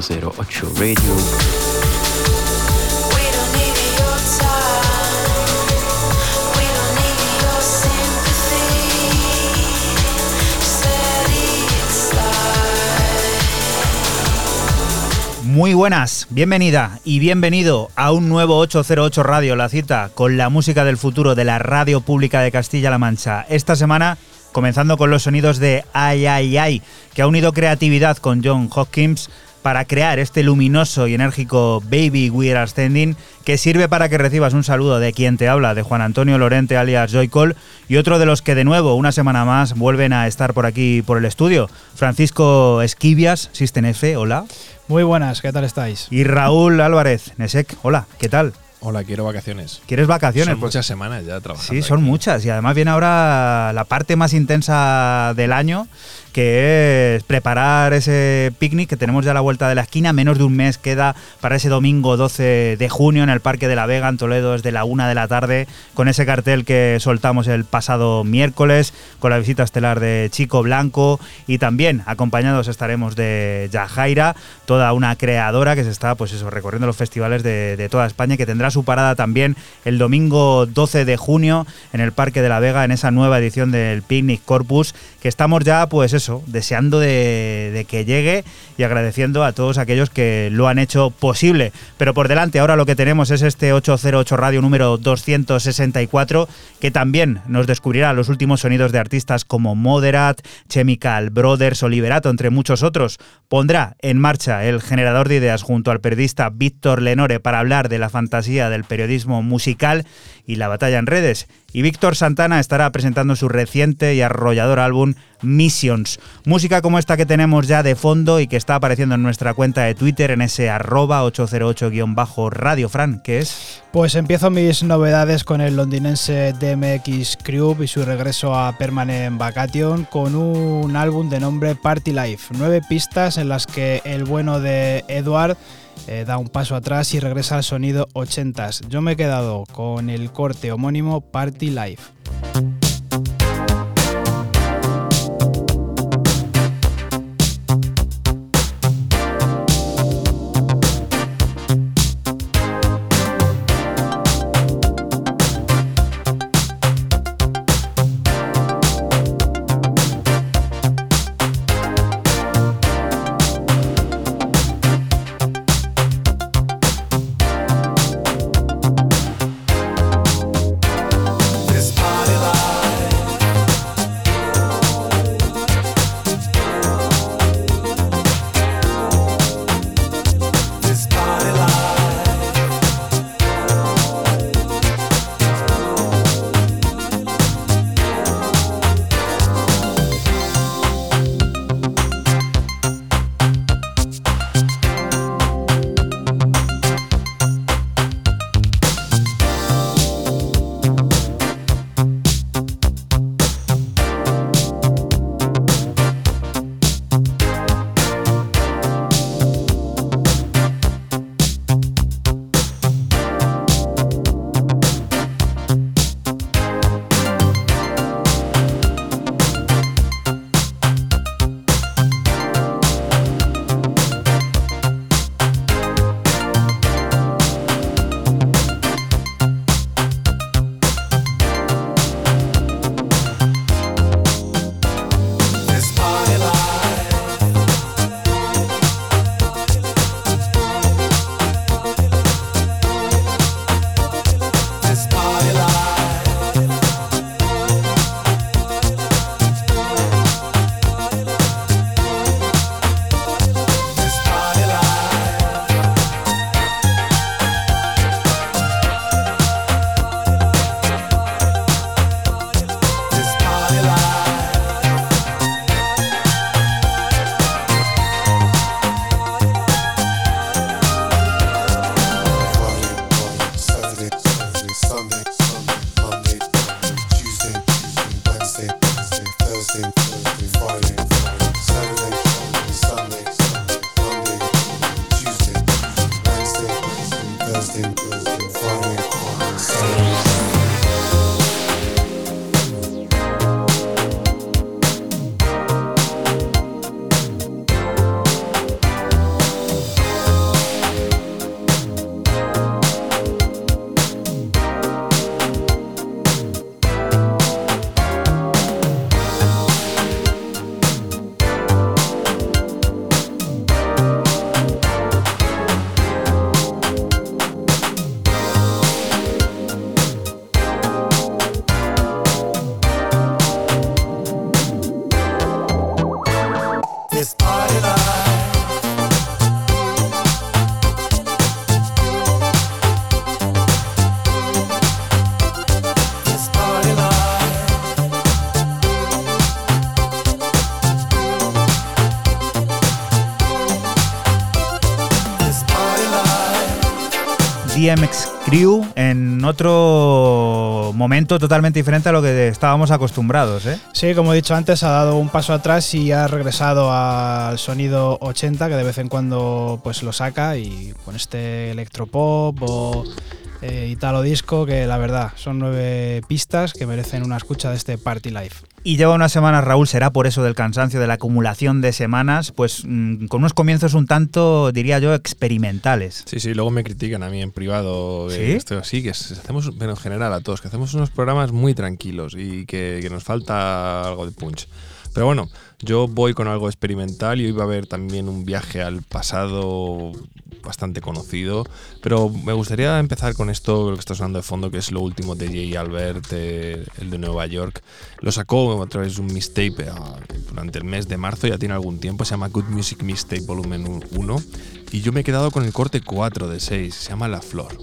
508 Radio. Muy buenas, bienvenida y bienvenido a un nuevo 808 Radio, la cita con la música del futuro de la Radio Pública de Castilla-La Mancha. Esta semana, comenzando con los sonidos de Ay Ay Ay, que ha unido creatividad con John Hopkins para crear este luminoso y enérgico Baby We Are Standing, que sirve para que recibas un saludo de quien te habla, de Juan Antonio Lorente alias Joycol, y otro de los que de nuevo, una semana más, vuelven a estar por aquí por el estudio, Francisco Esquivias, System F, hola. Muy buenas, ¿qué tal estáis? Y Raúl Álvarez, Nesek, hola, ¿qué tal? Hola, quiero vacaciones. ¿Quieres vacaciones? Son Pues- muchas semanas ya trabajando. Sí, son aquí. muchas. Y además viene ahora la parte más intensa del año, que es preparar ese picnic que tenemos ya a la vuelta de la esquina. Menos de un mes queda para ese domingo 12 de junio en el Parque de la Vega, en Toledo, desde la una de la tarde, con ese cartel que soltamos el pasado miércoles, con la visita estelar de Chico Blanco y también acompañados estaremos de Yajaira, toda una creadora que se está, pues eso, recorriendo los festivales de, de toda España que tendrá su parada también el domingo 12 de junio en el Parque de la Vega, en esa nueva edición del Picnic Corpus, que estamos ya, pues eso, deseando de, que llegue y agradeciendo a todos aquellos que lo han hecho posible. Pero por delante, ahora lo que tenemos es este 808 Radio número 264, que también nos descubrirá los últimos sonidos de artistas como Moderat, Chemical Brothers, Oliverato, entre muchos otros. Pondrá en marcha el generador de ideas junto al periodista Víctor Lenore para hablar de la fantasía del periodismo musical y la batalla en redes. Y Víctor Santana estará presentando su reciente y arrollador álbum Missions. Música como esta que tenemos ya de fondo y que está apareciendo en nuestra cuenta de Twitter en ese arroba 808-radio Fran, que es... Pues empiezo mis novedades con el londinense DMX Crew y su regreso a Permanent Vacation con un álbum de nombre Party Life. Nueve pistas en las que el bueno de Edward eh, da un paso atrás y regresa al sonido 80s. Yo me he quedado con el corte homónimo Party Life. TMX Crew en otro momento totalmente diferente a lo que estábamos acostumbrados, ¿eh? Sí, como he dicho antes, ha dado un paso atrás y ha regresado al sonido 80, que de vez en cuando pues lo saca, y con este electropop o eh, italo disco, que la verdad son nueve pistas que merecen una escucha de este Party Life. Y lleva unas semanas, Raúl, será por eso del cansancio, de la acumulación de semanas, pues mm, con unos comienzos un tanto, diría yo, experimentales. Sí, sí, luego me critican a mí en privado. de ¿Sí? esto, sí, que hacemos, pero en general a todos, que hacemos unos programas muy tranquilos y que, que nos falta algo de punch. Pero bueno, yo voy con algo experimental y hoy va a haber también un viaje al pasado bastante conocido. Pero me gustaría empezar con esto, lo que está sonando de fondo, que es lo último de Jay Albert, eh, el de Nueva York. Lo sacó a través de un mixtape eh, durante el mes de marzo, ya tiene algún tiempo, se llama Good Music Mixtape Volumen 1. Y yo me he quedado con el corte 4 de 6, se llama La Flor.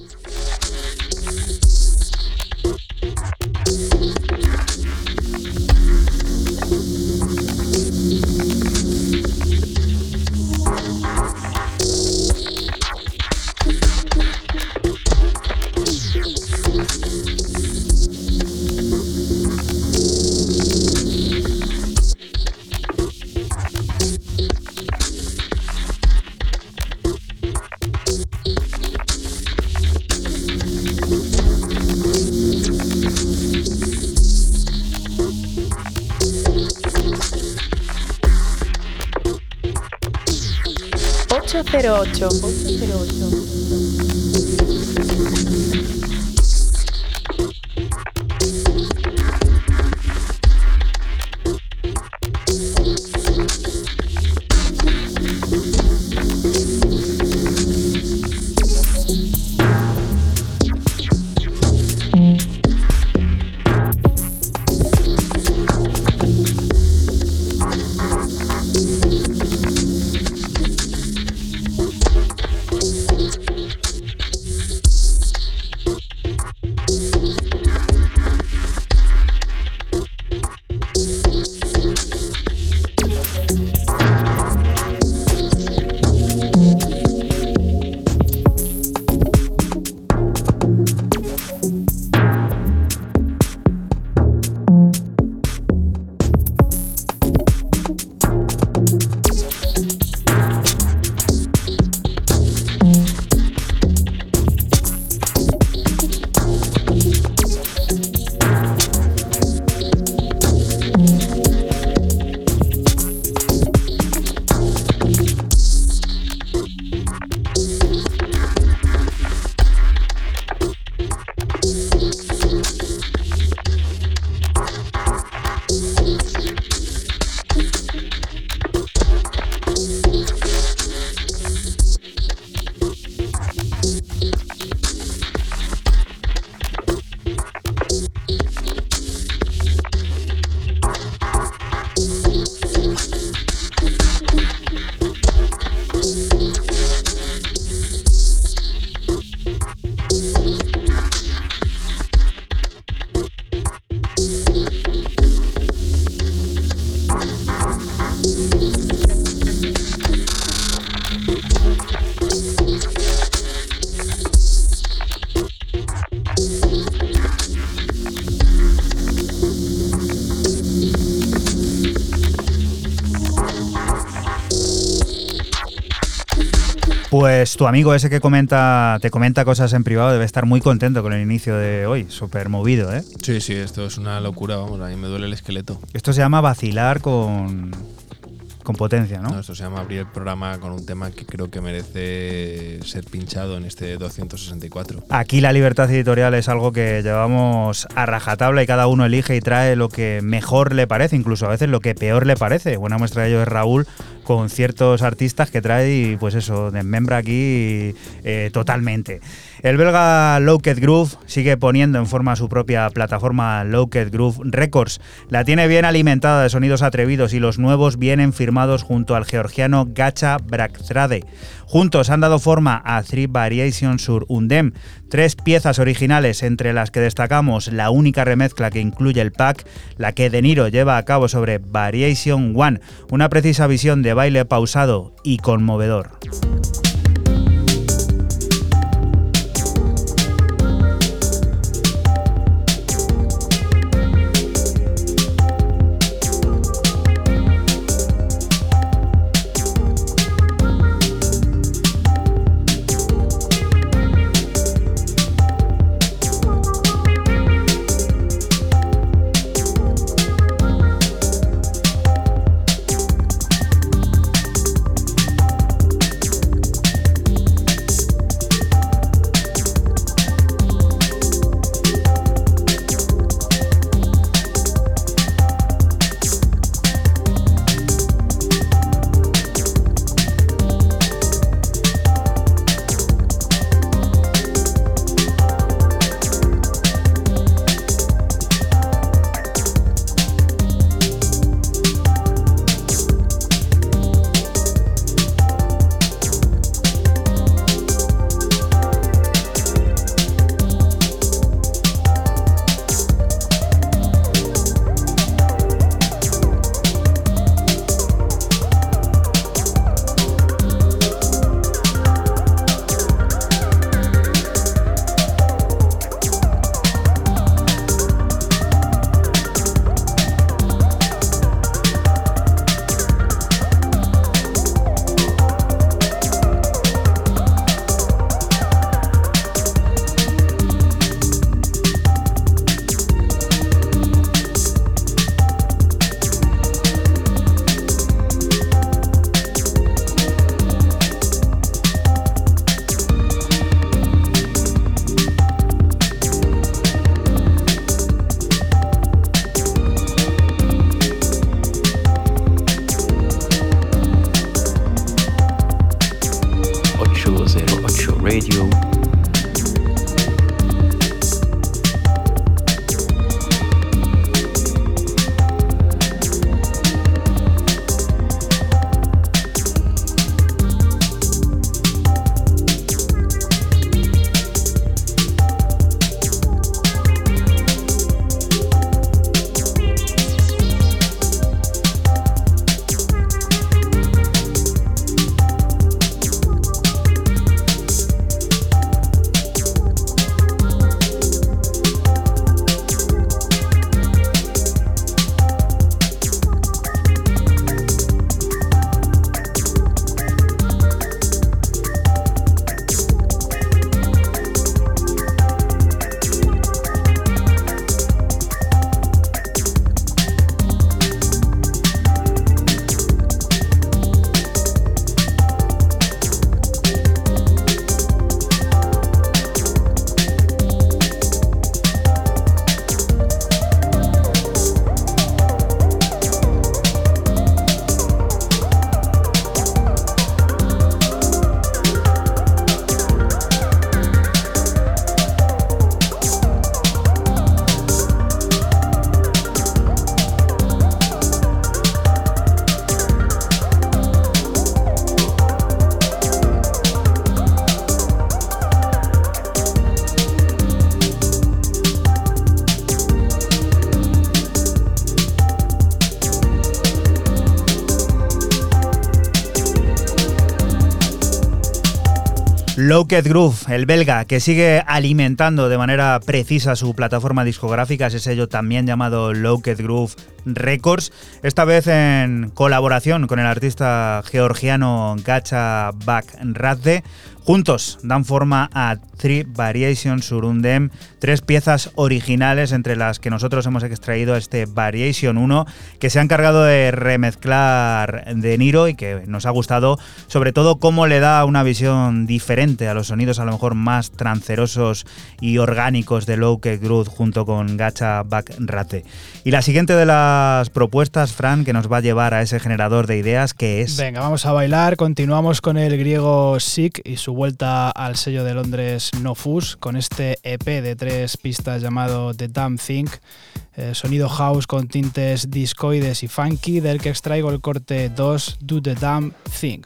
808. 808. Pues tu amigo ese que comenta, te comenta cosas en privado debe estar muy contento con el inicio de hoy, súper movido, ¿eh? Sí, sí, esto es una locura, vamos, a mí me duele el esqueleto. Esto se llama vacilar con, con potencia, ¿no? No, esto se llama abrir el programa con un tema que creo que merece ser pinchado en este 264. Aquí la libertad editorial es algo que llevamos a rajatabla y cada uno elige y trae lo que mejor le parece, incluso a veces lo que peor le parece. Buena muestra de ello es Raúl con ciertos artistas que trae y pues eso, desmembra aquí eh, totalmente. El belga Lowket Groove sigue poniendo en forma su propia plataforma Lowket Groove Records. La tiene bien alimentada de sonidos atrevidos y los nuevos vienen firmados junto al georgiano Gacha Braktrade. Juntos han dado forma a Three Variations sur Undem, tres piezas originales entre las que destacamos la única remezcla que incluye el pack, la que De Niro lleva a cabo sobre Variation One, una precisa visión de baile pausado y conmovedor. Locked Groove, el belga, que sigue alimentando de manera precisa su plataforma discográfica, ese sello también llamado Locked Groove Records, esta vez en colaboración con el artista georgiano Gacha Bak Radze. Juntos dan forma a Three Variations Surundem, tres piezas originales entre las que nosotros hemos extraído este Variation 1, que se ha encargado de remezclar De Niro y que nos ha gustado, sobre todo cómo le da una visión diferente a los sonidos a lo mejor más trancerosos y orgánicos de Lowke Groove junto con Gacha Back Rate. Y la siguiente de las propuestas, Fran, que nos va a llevar a ese generador de ideas, que es... Venga, vamos a bailar. Continuamos con el griego Sick y su vuelta al sello de Londres No Fus con este EP de tres pistas llamado The Damn Thing. eh, sonido house con tintes discoides y funky, del que extraigo el corte 2 Do The Damn Thing.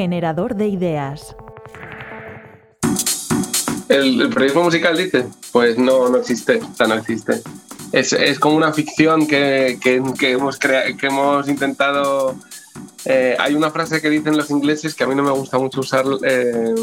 Generador de ideas. ¿El, el periodismo musical dice? Pues no, no existe, o sea, no existe. Es, es como una ficción que, que- que hemos, crea- que hemos intentado Eh, hay una frase que dicen los ingleses que a mí no me gusta mucho usar, eh,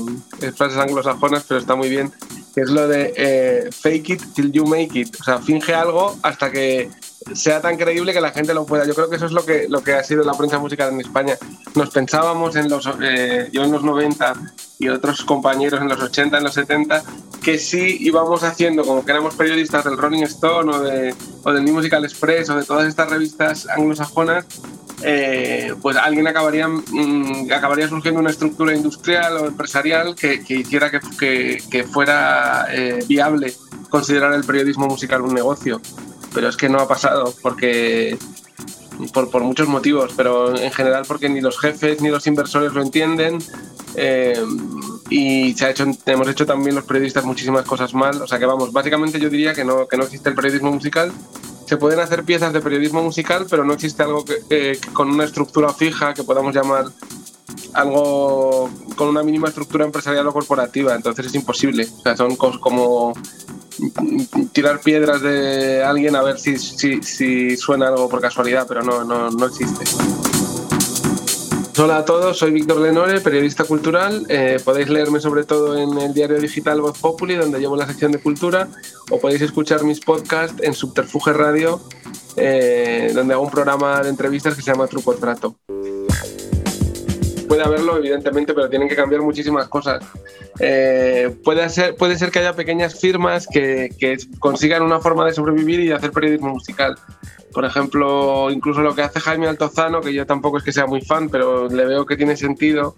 es frases anglosajonas, pero está muy bien, que es lo de eh, fake it till you make it. O sea, finge algo hasta que sea tan creíble que la gente lo pueda. Yo creo que eso es lo que, lo que ha sido la prensa musical en España. Nos pensábamos en los, eh, yo en los 90 y otros compañeros en los 80, en los 70, que sí íbamos haciendo como que éramos periodistas del Rolling Stone o, de, o del New Musical Express o de todas estas revistas anglosajonas, eh, pues alguien acabaría, mm, acabaría surgiendo una estructura industrial o empresarial que, que hiciera que, que, que fuera eh, viable considerar el periodismo musical un negocio. Pero es que no ha pasado porque por, por muchos motivos, pero en general porque ni los jefes ni los inversores lo entienden. eh, y se ha hecho, hemos hecho también los periodistas muchísimas cosas mal. O sea que vamos, básicamente yo diría que no, que no existe el periodismo musical. Se pueden hacer piezas de periodismo musical, pero no existe algo que, eh, con una estructura fija que podamos llamar algo con una mínima estructura empresarial o corporativa. Entonces es imposible. O sea, son como tirar piedras de alguien a ver si, si, suena algo por casualidad, pero no, no, no existe. Hola a todos, soy Víctor Lenore, periodista cultural. Eh, podéis leerme sobre todo en el diario digital Voz Populi, donde llevo la sección de cultura, o podéis escuchar mis podcasts en Subterfuge Radio, eh, donde hago un programa de entrevistas que se llama Truco Trato. Puede haberlo, evidentemente, pero tienen que cambiar muchísimas cosas. Eh, puede, ser, puede ser que haya pequeñas firmas que, consigan una forma de sobrevivir y hacer periodismo musical. Por ejemplo, incluso lo que hace Jaime Altozano, que yo tampoco es que sea muy fan, pero le veo que tiene sentido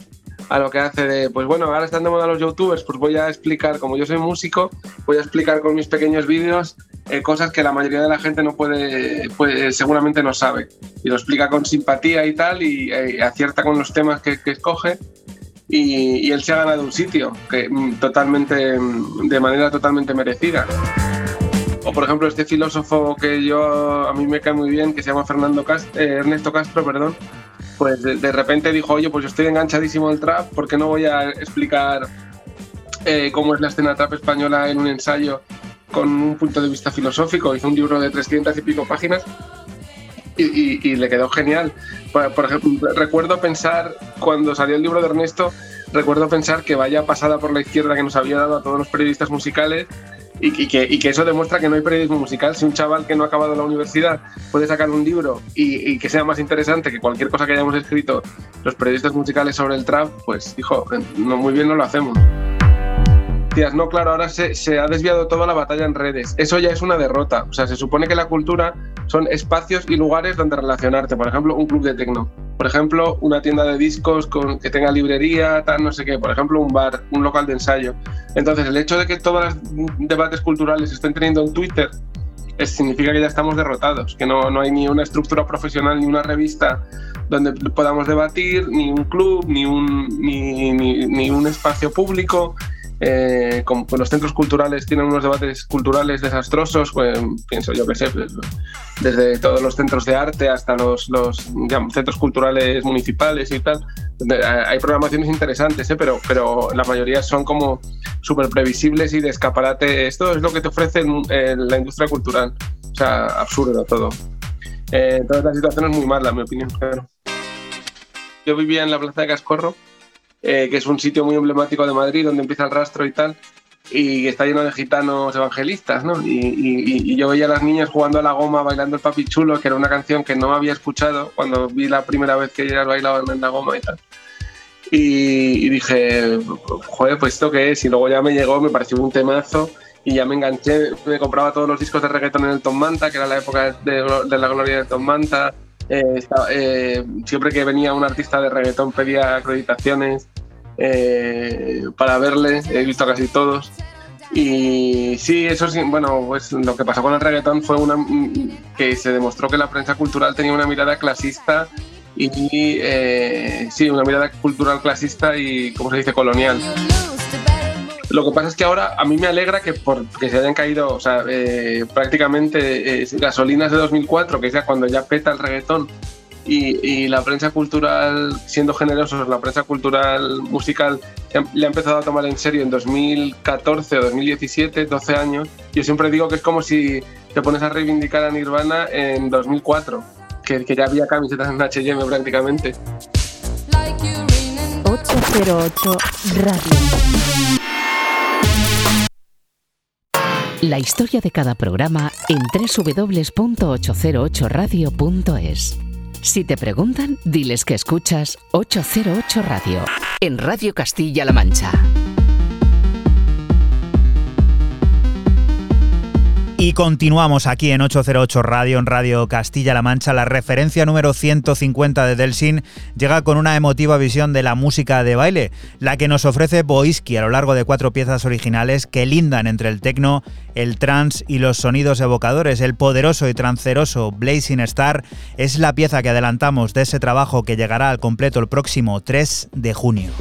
a lo que hace de, pues bueno, ahora están de moda los youtubers, pues voy a explicar, como yo soy músico, voy a explicar con mis pequeños vídeos eh, cosas que la mayoría de la gente no puede, puede, seguramente no sabe. Y lo explica con simpatía y tal, y eh, acierta con los temas que, escoge. Y, él se ha ganado un sitio que mm, totalmente, mm, de manera totalmente merecida. O por ejemplo este filósofo que yo a mí me cae muy bien, que se llama Fernando Castro, eh, Ernesto Castro, perdón, pues de, repente dijo, oye, pues yo estoy enganchadísimo al trap, ¿por qué no voy a explicar eh, cómo es la escena trap española en un ensayo con un punto de vista filosófico? Hizo un libro de 300 y pico páginas y le quedó genial. Por, por, ejemplo, recuerdo pensar, cuando salió el libro de Ernesto, recuerdo pensar que vaya pasada por la izquierda que nos había dado a todos los periodistas musicales y, que, y, que, eso demuestra que no hay periodismo musical. Si un chaval que no ha acabado la universidad puede sacar un libro y, y, que sea más interesante que cualquier cosa que hayamos escrito los periodistas musicales sobre el trap, pues, hijo, no, muy bien no lo hacemos. No, claro, ahora se, ha desviado toda la batalla en redes. Eso ya es una derrota. O sea, se supone que la cultura son espacios y lugares donde relacionarte. Por ejemplo, un club de tecno. Por ejemplo, una tienda de discos con, que tenga librería, tal, no sé qué. Por ejemplo, un bar, un local de ensayo. Entonces, el hecho de que todos los debates culturales estén teniendo en Twitter significa que ya estamos derrotados, que no, no hay ni una estructura profesional ni una revista donde podamos debatir, ni un club, ni un, ni un espacio público. Eh, con, pues los centros culturales tienen unos debates culturales desastrosos, pues, pienso yo que sé, pues, desde todos los centros de arte hasta los, los digamos, centros culturales municipales y tal. Hay programaciones interesantes, ¿eh? pero, pero la mayoría son como súper previsibles y de escaparate. Esto es lo que te ofrece en, la industria cultural. O sea, absurdo todo. Eh, entonces la situación es muy mala, en mi opinión. Claro. Yo vivía en la Plaza de Cascorro eh, que es un sitio muy emblemático de Madrid, donde empieza el rastro y tal, y está lleno de gitanos evangelistas, ¿no? Y, yo veía a las niñas jugando a la goma, bailando el papi chulo, que era una canción que no había escuchado cuando vi la primera vez que ellas bailaban en la goma y tal. Y, dije, joder, pues esto qué es, y luego ya me llegó, me pareció un temazo, y ya me enganché, me compraba todos los discos de reggaeton en el Tom Manta, que era la época de, de la gloria del Tom Manta, eh, eh, siempre que venía un artista de reggaetón pedía acreditaciones eh, para verle, he visto casi todos. Y sí, eso sí, bueno, pues lo que pasó con el reggaetón fue una, que se demostró que la prensa cultural tenía una mirada clasista y eh, sí, una mirada cultural clasista y, ¿cómo se dice?, colonial. Lo que pasa es que ahora a mí me alegra que, por, que se hayan caído, o sea, eh, prácticamente eh, gasolinas de 2004, que es ya cuando ya peta el reggaetón, y, y, la prensa cultural, siendo generosos, la prensa cultural musical le ha empezado a tomar en serio en 2014 o 2017, 12 años. Yo siempre digo que es como si te pones a reivindicar a Nirvana en 2004 que, que ya había camisetas en H&M prácticamente. 808 Radio. La historia de cada programa en www.808radio.es. Si te preguntan, diles que escuchas 808 Radio en Radio Castilla-La Mancha. Continuamos aquí en 808 Radio, en Radio Castilla-La Mancha. La referencia número 150 de Delsin llega con una emotiva visión de la música de baile, la que nos ofrece Boiski a lo largo de cuatro piezas originales que lindan entre el techno, el trance y los sonidos evocadores. El poderoso y tranceroso Blazing Star es la pieza que adelantamos de ese trabajo que llegará al completo el próximo 3 de junio.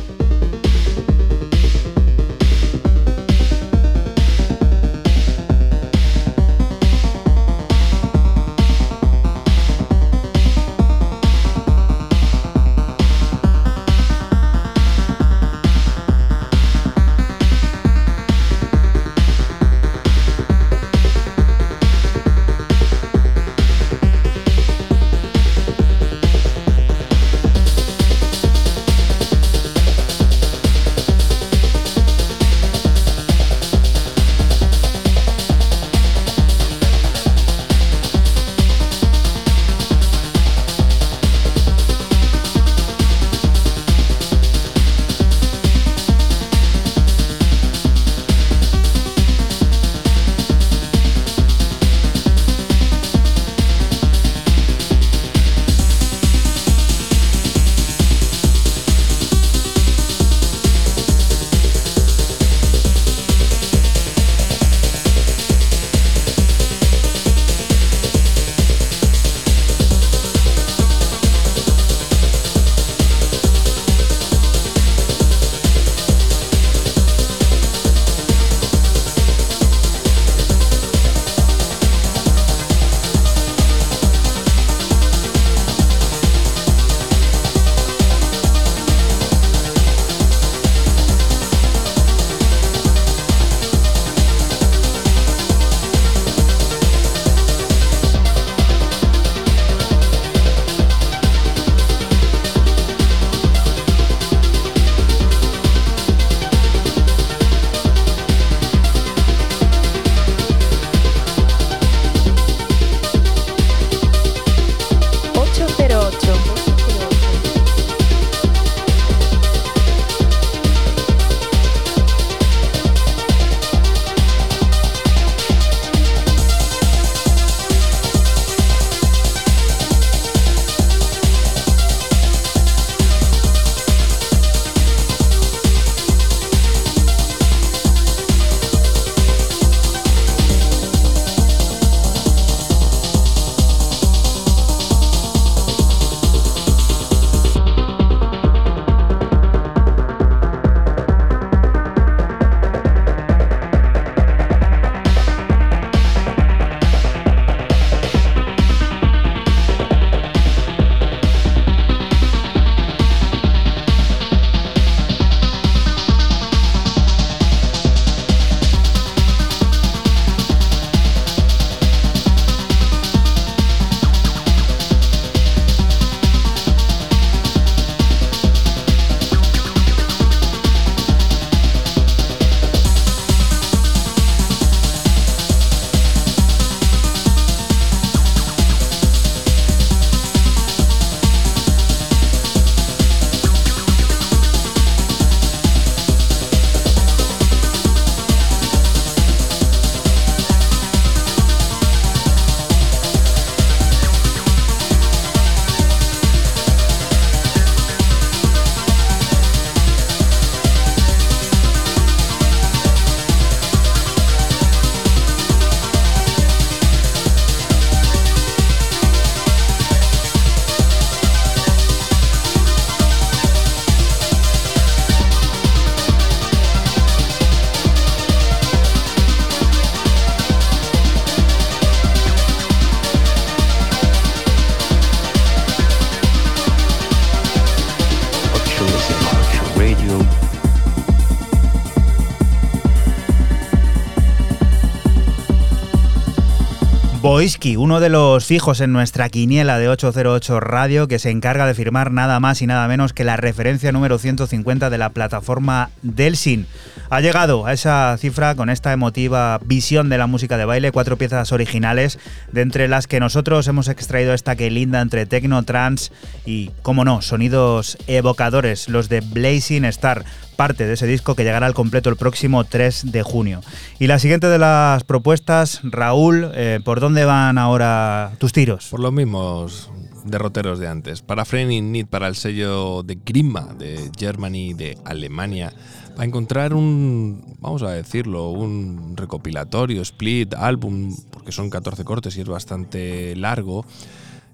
Uno de los fijos en nuestra quiniela de 808 Radio, que se encarga de firmar nada más y nada menos que la referencia número 150 de la plataforma Delsin. Ha llegado a esa cifra con esta emotiva visión de la música de baile, cuatro piezas originales, de entre las que nosotros hemos extraído esta que linda entre techno, trance y, como no, sonidos evocadores, los de Blazing Star parte de ese disco que llegará al completo el próximo 3 de junio. Y la siguiente de las propuestas, Raúl, eh, ¿por dónde van ahora tus tiros? Por los mismos derroteros de antes. Para Framing Need, para el sello de Grima de Germany, de Alemania, a encontrar un, vamos a decirlo, un recopilatorio, split, álbum, porque son 14 cortes y es bastante largo.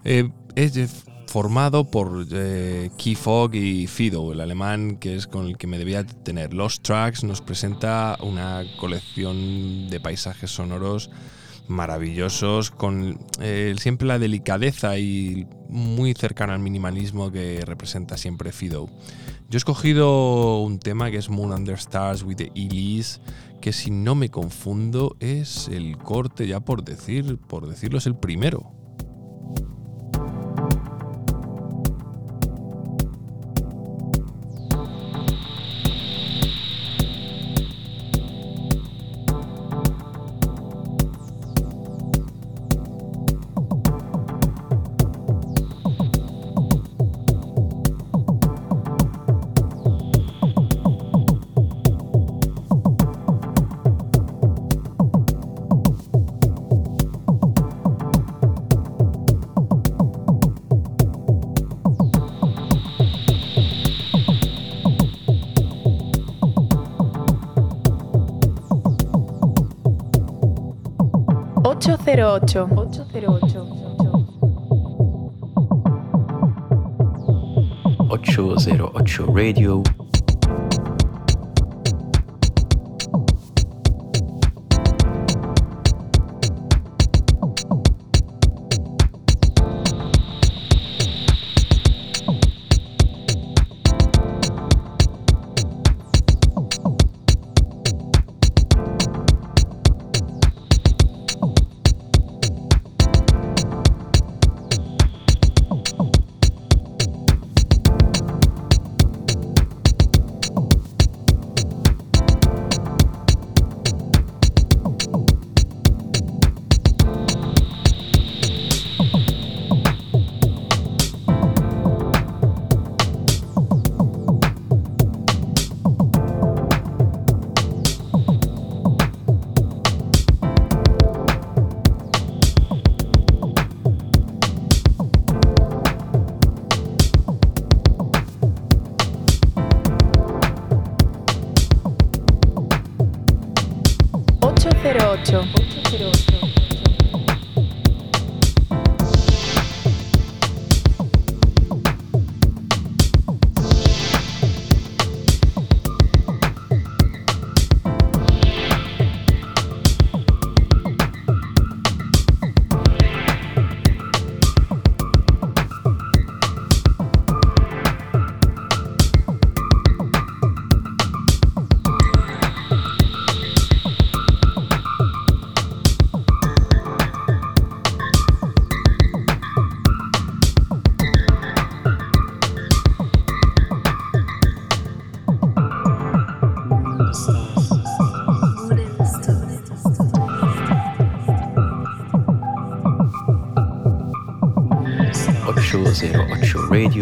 Eh, es formado por eh, Key Fog y Fido, el alemán que es con el que me debía tener. Los Tracks nos presenta una colección de paisajes sonoros maravillosos, con eh, siempre la delicadeza y muy cercana al minimalismo que representa siempre Fido. Yo he escogido un tema que es Moon Under Stars with the Elise, que si no me confundo es el corte, ya por decir, por decirlo, es el primero. 808. 808. 808 Radio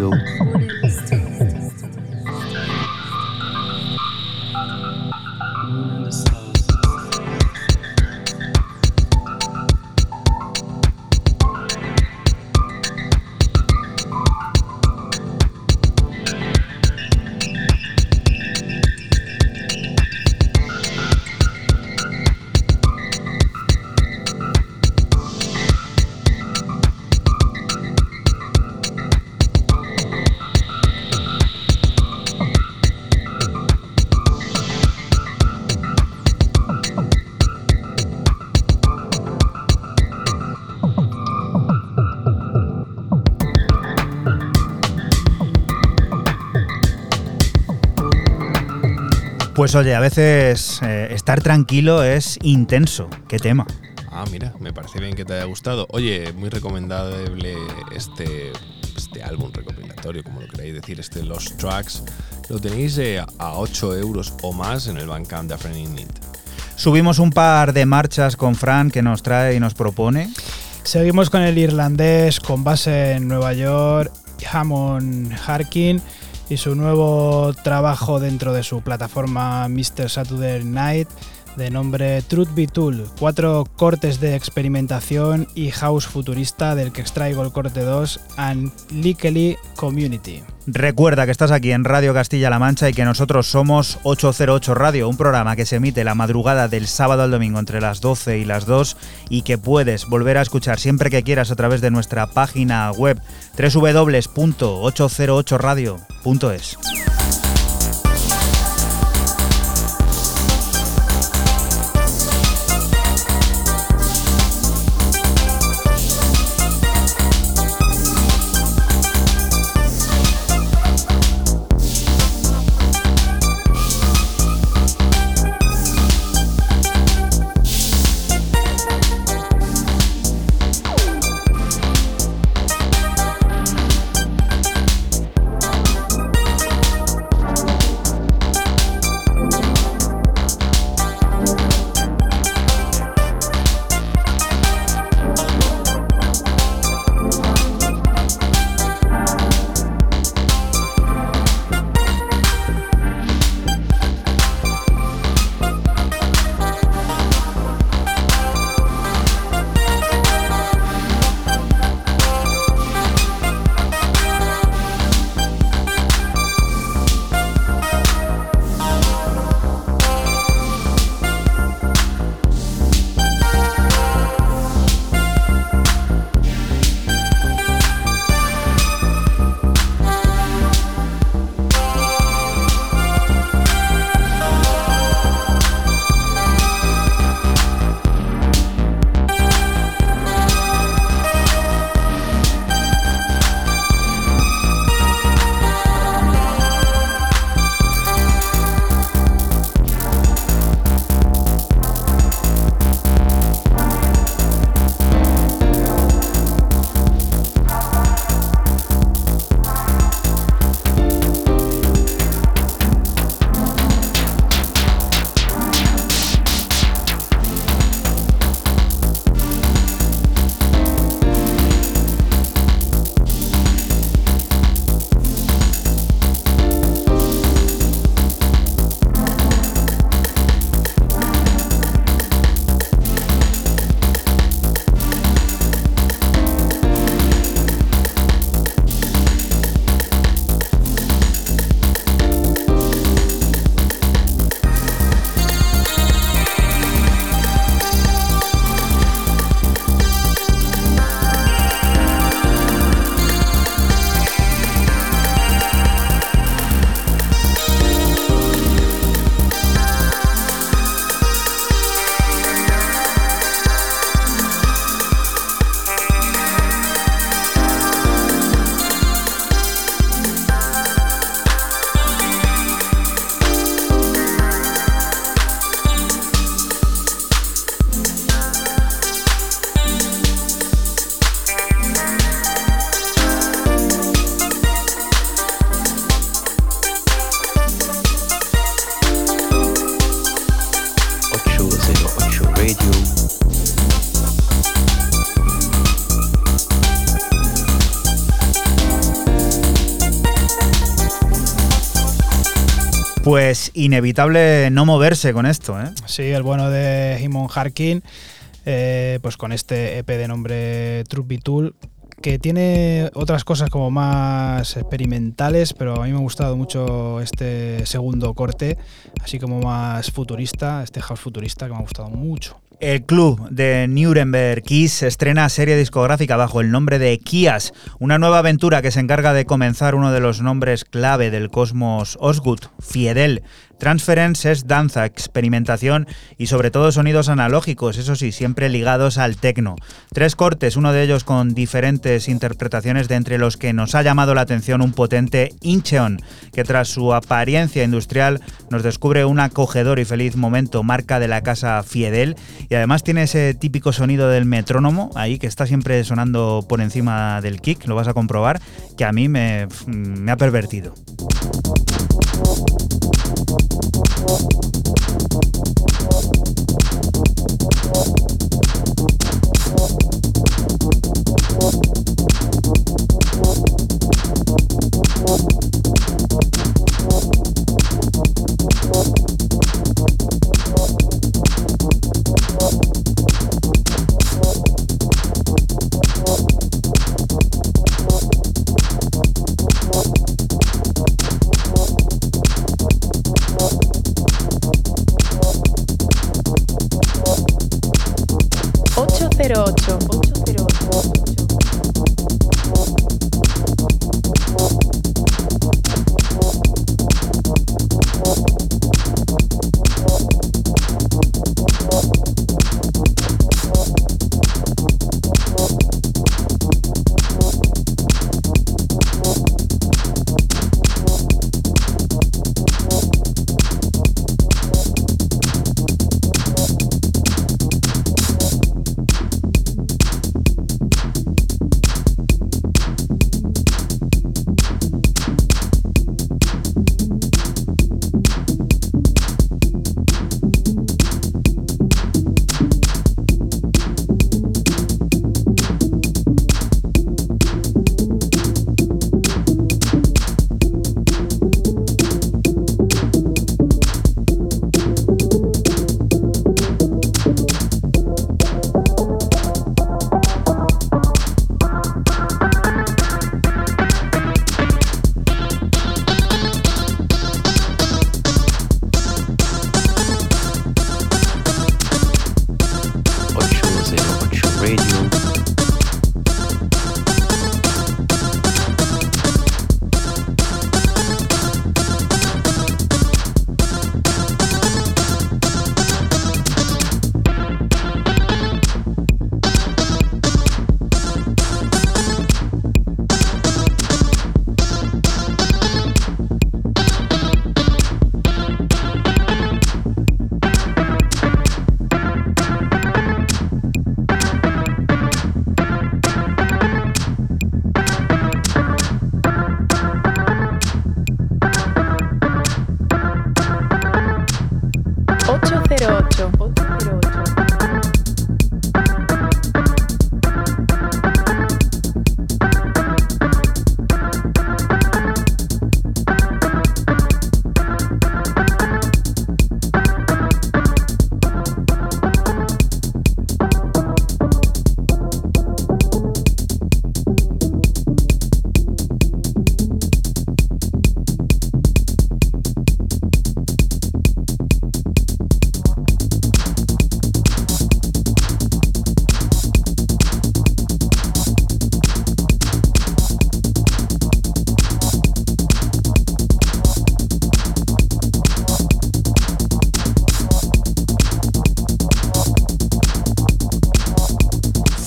ocho Pues oye, a veces eh, estar tranquilo es intenso. ¿Qué tema? Ah, mira, me parece bien que te haya gustado. Oye, muy recomendable este, este álbum recopilatorio, como lo queráis decir, este Lost Tracks. Lo tenéis eh, a 8 euros o más en el Bandcamp de A Friend in Need. Subimos un par de marchas con Fran que nos trae y nos propone. Seguimos con el irlandés con base en Nueva York, Hammond Harkin, y su nuevo trabajo dentro de su plataforma Mr. Saturday Night de nombre Truth Be Tool. Cuatro cortes de experimentación y house futurista del que extraigo el corte 2, and Likely Community. Recuerda que estás aquí en Radio Castilla-La Mancha y que nosotros somos 808 Radio, un programa que se emite la madrugada del sábado al domingo entre las 12 y las 2 y que puedes volver a escuchar siempre que quieras a través de nuestra página web www.808radio.es. Inevitable no moverse con esto, ¿eh? Sí, el bueno de Himon Harkin, eh, pues con este EP de nombre Truth Tool, que tiene otras cosas como más experimentales, pero a mí me ha gustado mucho este segundo corte, así como más futurista, este house futurista que me ha gustado mucho. El club de Nuremberg Kiss estrena serie discográfica bajo el nombre de Kias, una nueva aventura que se encarga de comenzar uno de los nombres clave del cosmos Osgood, Fiedel, Transference es danza, experimentación y sobre todo sonidos analógicos, eso sí, siempre ligados al techno. Tres cortes, uno de ellos con diferentes interpretaciones de entre los que nos ha llamado la atención un potente Incheon, que tras su apariencia industrial nos descubre un acogedor y feliz momento marca de la casa Fiedel y además tiene ese típico sonido del metrónomo ahí que está siempre sonando por encima del kick, lo vas a comprobar, que a mí me, me ha pervertido. Ocho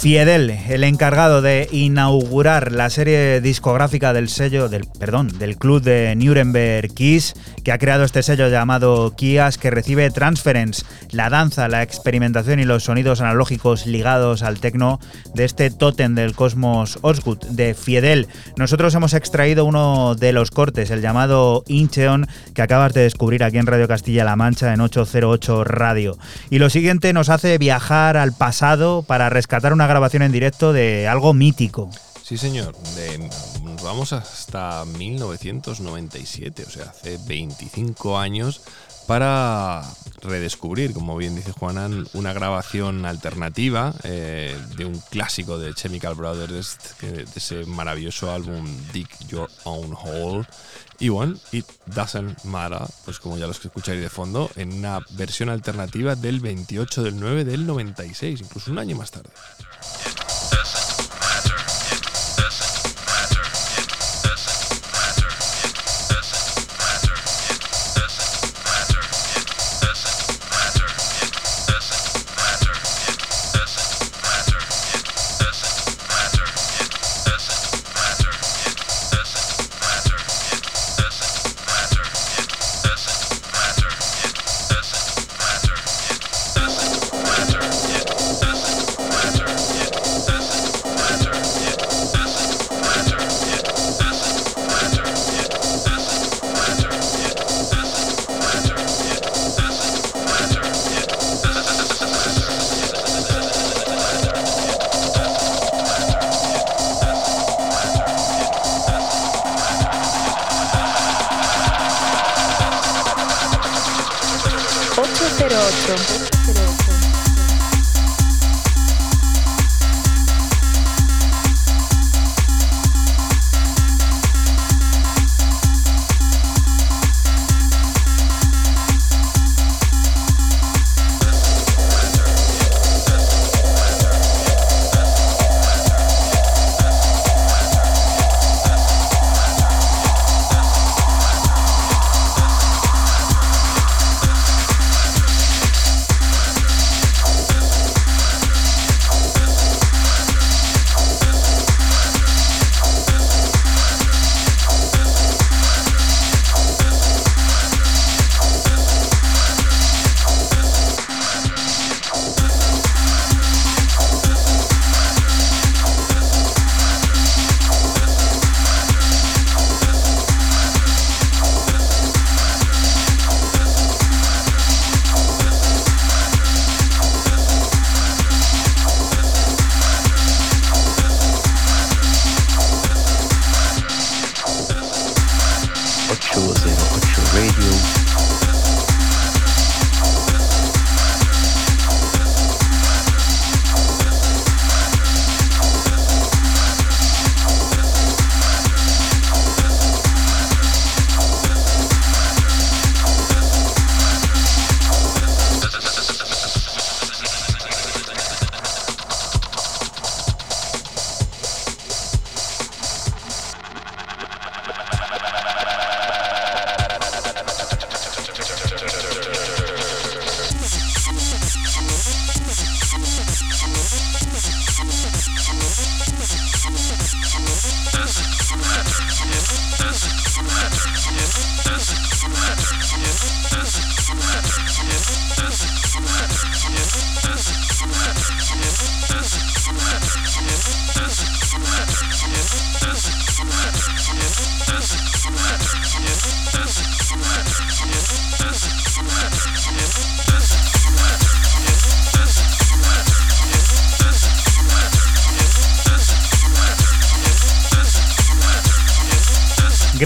Fiedel, el encargado de inaugurar la serie discográfica del sello, del, perdón, del club de Nuremberg Kiss, que ha creado este sello llamado Kias, que recibe Transference, la danza, la experimentación y los sonidos analógicos ligados al tecno de este tótem del cosmos Osgood, de Fiedel. Nosotros hemos extraído uno de los cortes, el llamado Incheon, que acabas de descubrir aquí en Radio Castilla-La Mancha en 808 Radio. Y lo siguiente nos hace viajar al pasado para rescatar una grabación en directo de algo mítico. Sí, señor. De- nos vamos hasta 1997, o sea, hace 25 años, para redescubrir, como bien dice Juanan, una grabación alternativa eh, de un clásico de Chemical Brothers, de ese maravilloso álbum Dig Your Own Hole. Y bueno, It Doesn't Matter, pues como ya los que escucháis de fondo, en una versión alternativa del 28 del 9 del 96, incluso un año más tarde.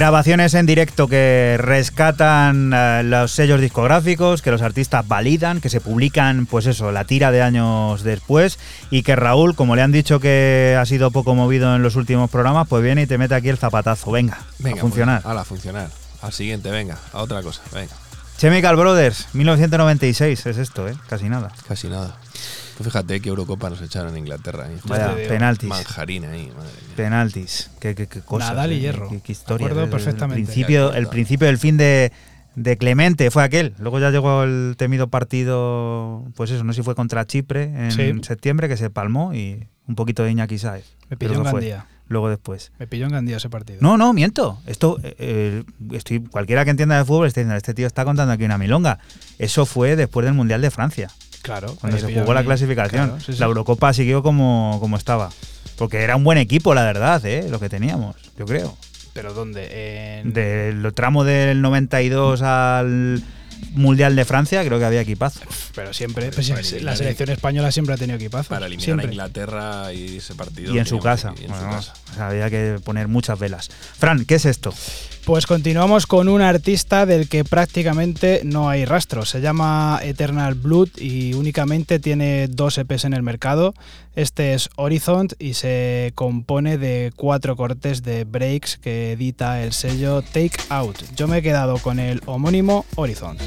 Grabaciones en directo que rescatan eh, los sellos discográficos, que los artistas validan, que se publican, pues eso, la tira de años después y que Raúl, como le han dicho que ha sido poco movido en los últimos programas, pues viene y te mete aquí el zapatazo. Venga, Venga, a funcionar. Pues, a funcionar. Al siguiente, venga, a otra cosa, venga. Chemical Brothers, 1996, es esto, ¿eh? Casi nada. Casi nada. Tú fíjate qué Eurocopa nos echaron en Inglaterra. ¿eh? Vaya, penaltis. Manjarina ahí, madre mía. Penaltis. Qué, qué, qué cosas. Nadal y Hierro. Qué, qué historia. Acuerdo El- perfectamente. El principio, el principio del fin de, de Clemente fue aquel. Luego ya llegó el temido partido, pues eso, no sé si fue contra Chipre en Sí. septiembre, que se palmó y un poquito de Iñaki Saez. Me pilló en que. Gandía. Luego después. Me pilló en Gandía ese partido. No, no, miento. Esto, eh, eh, estoy, cualquiera que entienda de fútbol está diciendo, este tío está contando aquí una milonga. Eso fue después del Mundial de Francia, Claro. cuando se jugó la mí. clasificación. Claro, sí, sí. La Eurocopa siguió como, como estaba. Porque era un buen equipo, la verdad, ¿eh? lo que teníamos, yo creo. ¿Pero dónde? En... Del tramo del 92 al Mundial de Francia, creo que había equipazo. Pero siempre. Pero pues, la selección española siempre ha tenido equipazo. Para eliminar siempre. a Inglaterra y ese partido. Y en su casa. y en su casa. o sea, había que poner muchas velas. Fran, ¿qué es esto? Pues continuamos con un artista del que prácticamente no hay rastro. Se llama Eternal Blood y únicamente tiene dos EPs en el mercado. Este es Horizont y se compone de cuatro cortes de breaks que edita el sello Take Out. Yo me he quedado con el homónimo Horizont.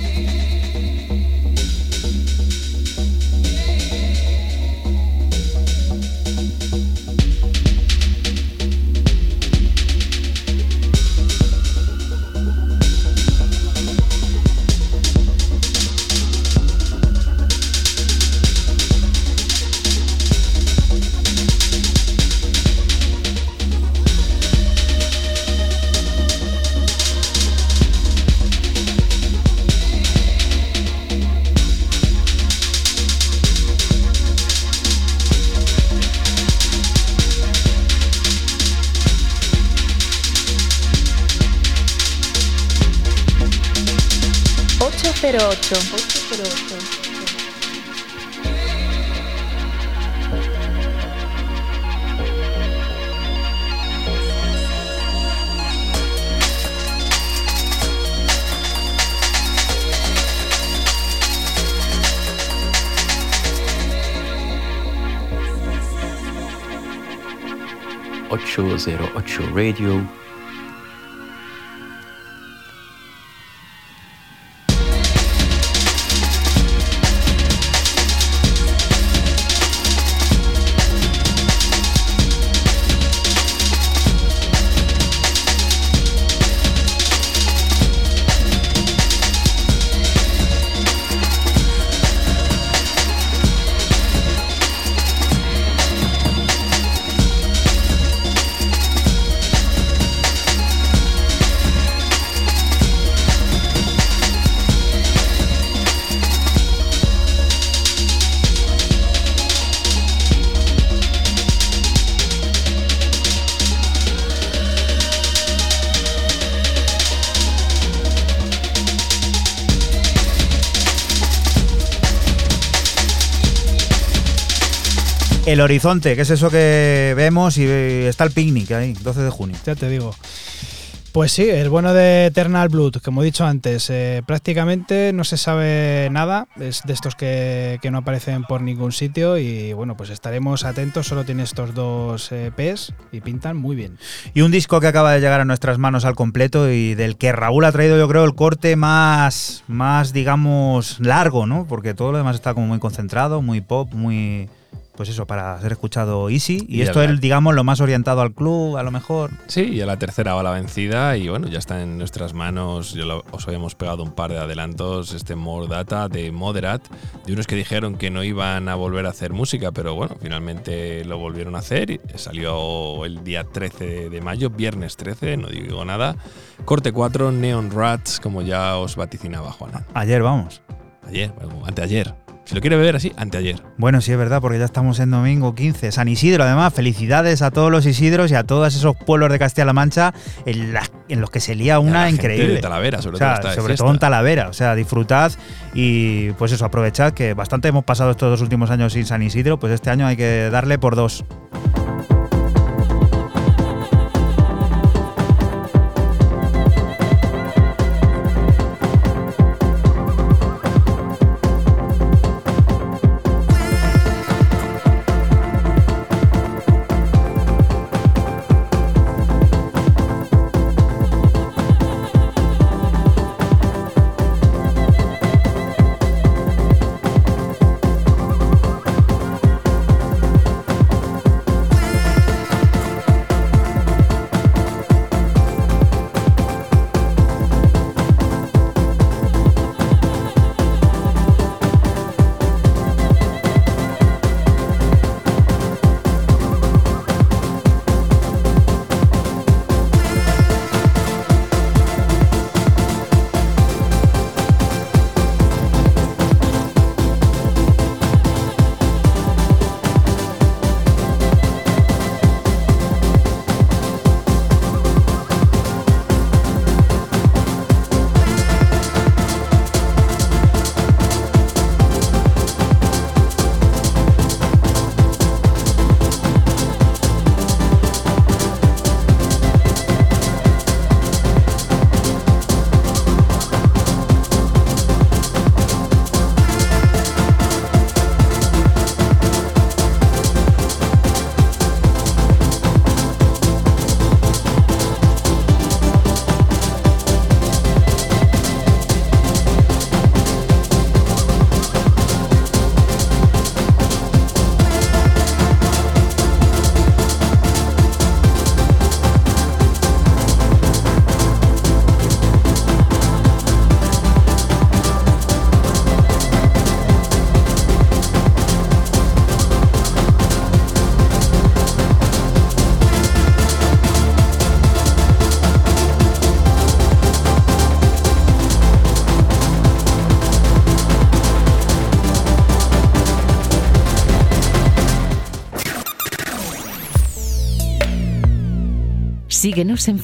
808. 808. Ocho zero ocho radio El horizonte, que es eso que vemos y está el picnic ahí, 12 de junio. Ya te digo. Pues sí, el bueno de Eternal Blood, como he dicho antes, eh, prácticamente no se sabe nada, es de estos que, que no aparecen por ningún sitio y bueno, pues estaremos atentos, solo tiene estos dos EPs y pintan muy bien. Y un disco que acaba de llegar a nuestras manos al completo y del que Raúl ha traído yo creo el corte más, más digamos, largo, ¿no? Porque todo lo demás está como muy concentrado, muy pop, muy... Pues eso, para ser escuchado easy. Y, Y esto es, digamos, lo más orientado al club, a lo mejor. Sí, y a la tercera va la vencida y bueno, ya está en nuestras manos. Ya lo- os habíamos pegado un par de adelantos, este More Data de Moderat, de unos que dijeron que no iban a volver a hacer música, pero bueno, finalmente lo volvieron a hacer. y Salió el día 13 de mayo, viernes 13, no digo nada. Corte 4, Neon Rats, como ya os vaticinaba Juana. Ayer, vamos. Ayer, bueno, anteayer. Si lo quiere beber así, anteayer. Bueno, sí es verdad, porque ya estamos en domingo 15. San Isidro, además, felicidades a todos los Isidros y a todos esos pueblos de Castilla-La Mancha en, los que se lía una la gente increíble. de Talavera, sobre O sea, todo. sobre todo en Talavera. O sea, disfrutad y pues eso, aprovechad que bastante hemos pasado estos dos últimos años sin San Isidro, pues este año hay que darle por dos.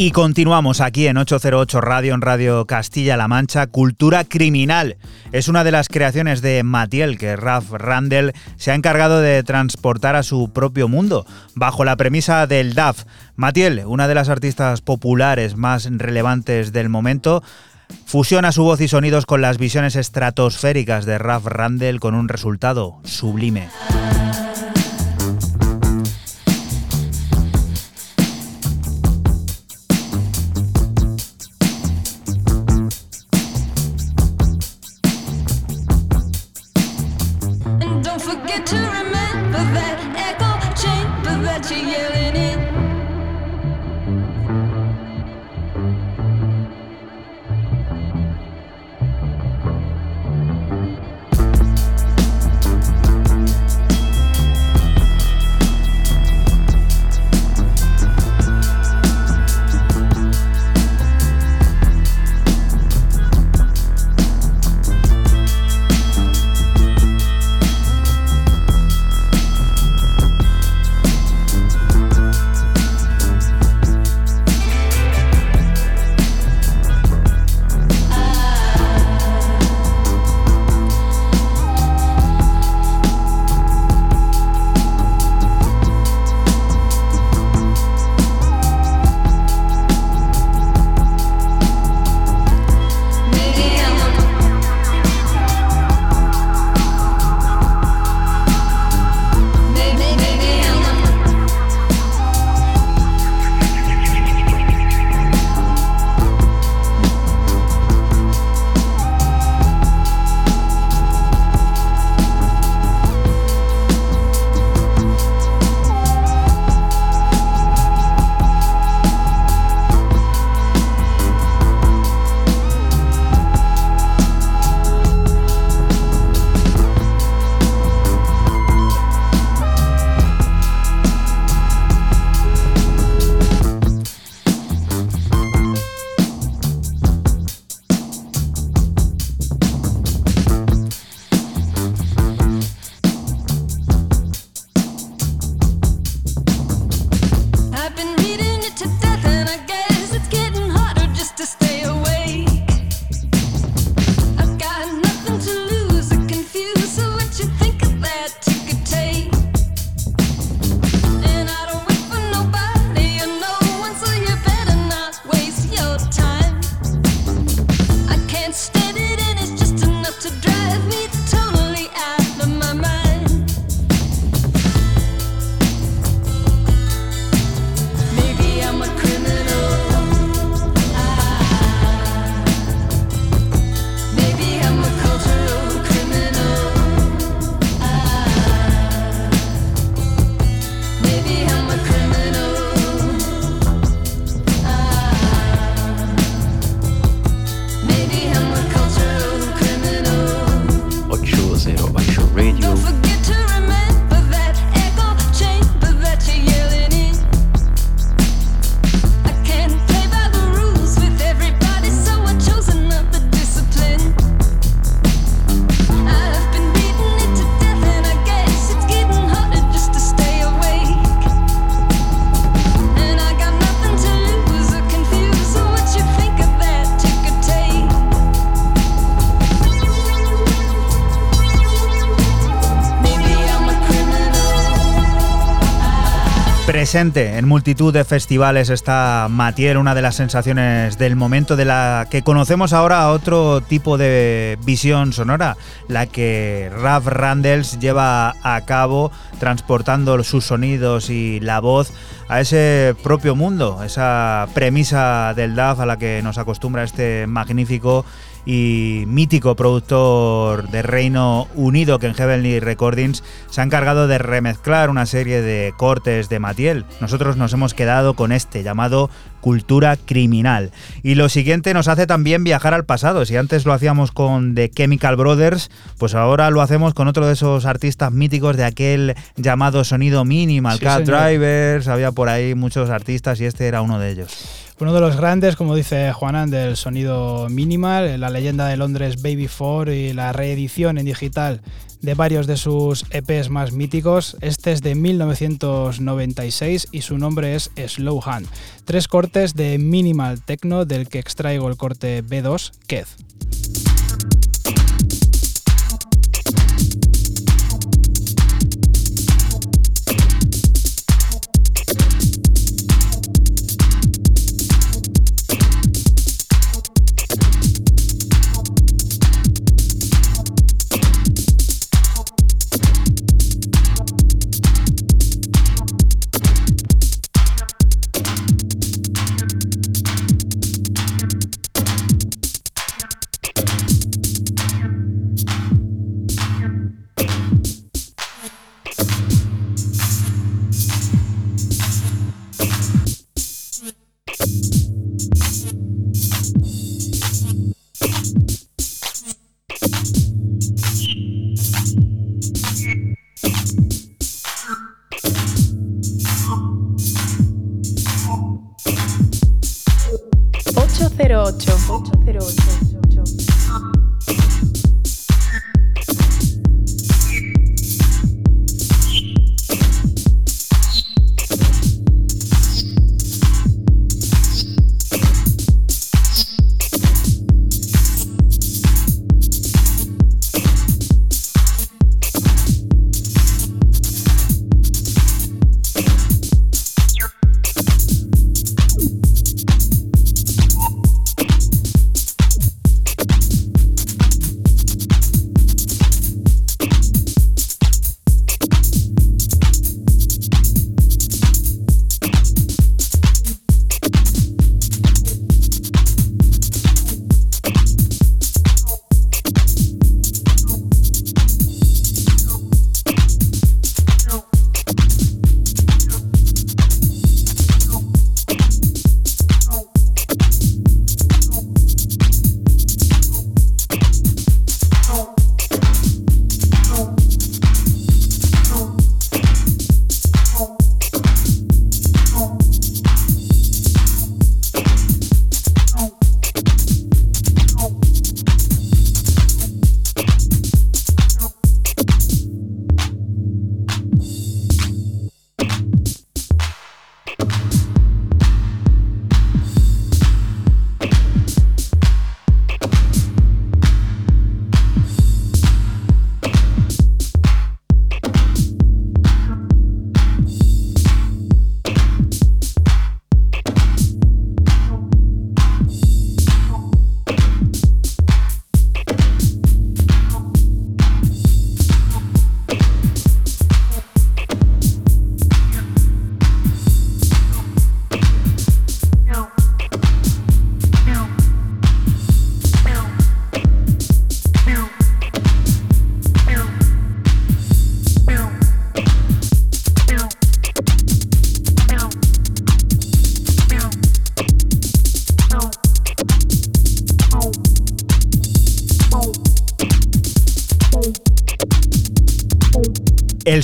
Y continuamos aquí en 808 Radio, en Radio Castilla-La Mancha. Cultura criminal es una de las creaciones de Matiel que Ralph Randall se ha encargado de transportar a su propio mundo, bajo la premisa del DAF. Matiel, una de las artistas populares más relevantes del momento, fusiona su voz y sonidos con las visiones estratosféricas de Ralph Randall con un resultado sublime. Presente en multitud de festivales está Matiel, una de las sensaciones del momento de la que conocemos ahora otro tipo de visión sonora, la que Ralph Randalls lleva a cabo transportando sus sonidos y la voz a ese propio mundo, esa premisa del DAF a la que nos acostumbra este magnífico y mítico productor de Reino Unido que en Heavenly Recordings se ha encargado de remezclar una serie de cortes de Matiel. Nosotros nos hemos quedado con este llamado Cultura Criminal. Y lo siguiente nos hace también viajar al pasado. Si antes lo hacíamos con The Chemical Brothers, pues ahora lo hacemos con otro de esos artistas míticos de aquel llamado sonido minimal, Sí, Cat señor. Drivers, había por ahí muchos artistas y este era uno de ellos. Uno de los grandes, como dice Juanan, del sonido minimal, la leyenda de Londres Baby 4 y la reedición en digital de varios de sus EPs más míticos. Este es de 1996 y su nombre es Slow Hand. Tres cortes de minimal techno del que extraigo el corte B2, Kez.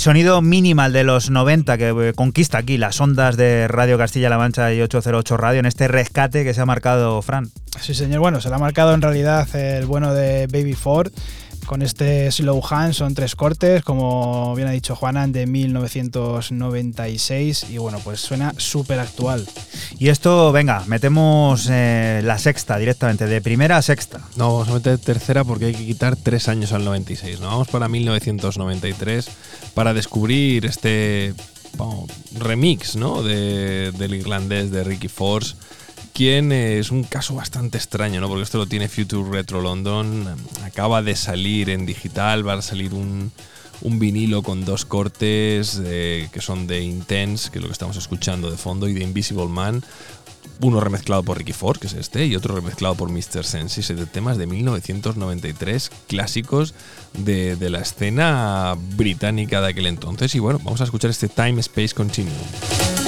Sonido minimal de los 90 que eh, conquista aquí las ondas de Radio Castilla-La Mancha y 808 Radio en este rescate que se ha marcado Fran. Sí, señor. Bueno, se le ha marcado en realidad el bueno de Baby Ford. Con este Slow Hand son tres cortes, como bien ha dicho Juanan, de 1996 y bueno, pues suena súper actual. Y esto, venga, metemos eh, la sexta directamente, de primera a sexta. No, vamos a meter tercera porque hay que quitar tres años al 96. ¿no? Vamos para 1993 para descubrir este remix ¿no? de- del irlandés de Ricky Force, quien es un caso bastante extraño, ¿no? porque esto lo tiene Future Retro London, acaba de salir en digital, va a salir un, un vinilo con dos cortes eh, que son de Intense, que es lo que estamos escuchando de fondo, y de Invisible Man. Uno remezclado por Ricky Ford, que es este, y otro remezclado por Mr. Sensis, de temas de 1993, clásicos de, la escena británica de aquel entonces. Y bueno, vamos a escuchar este Time Space Continuum.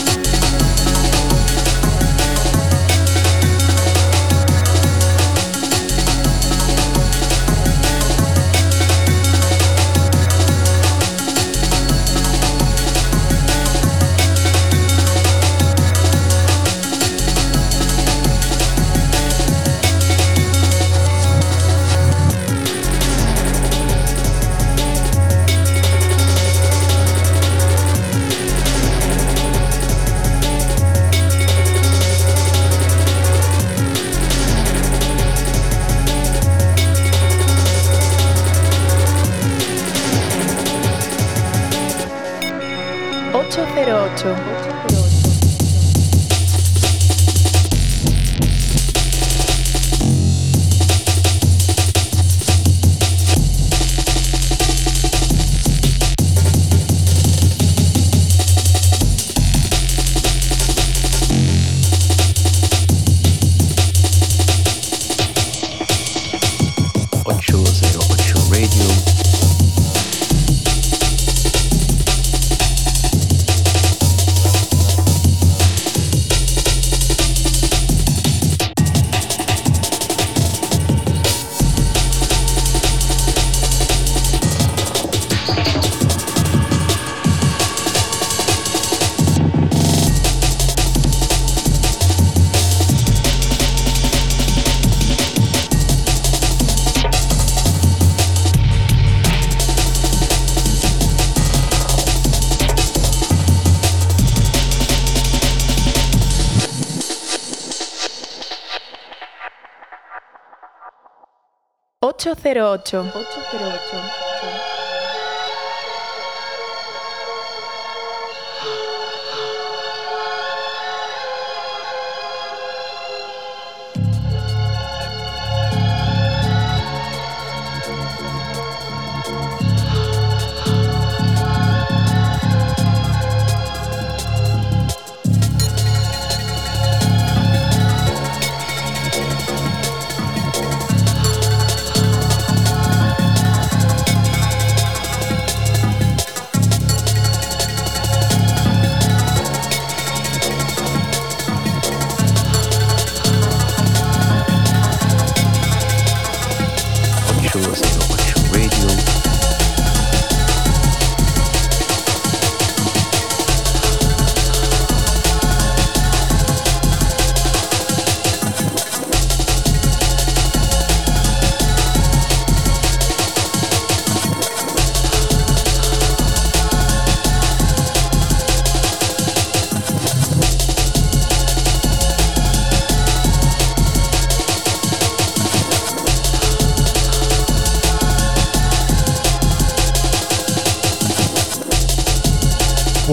808. 808.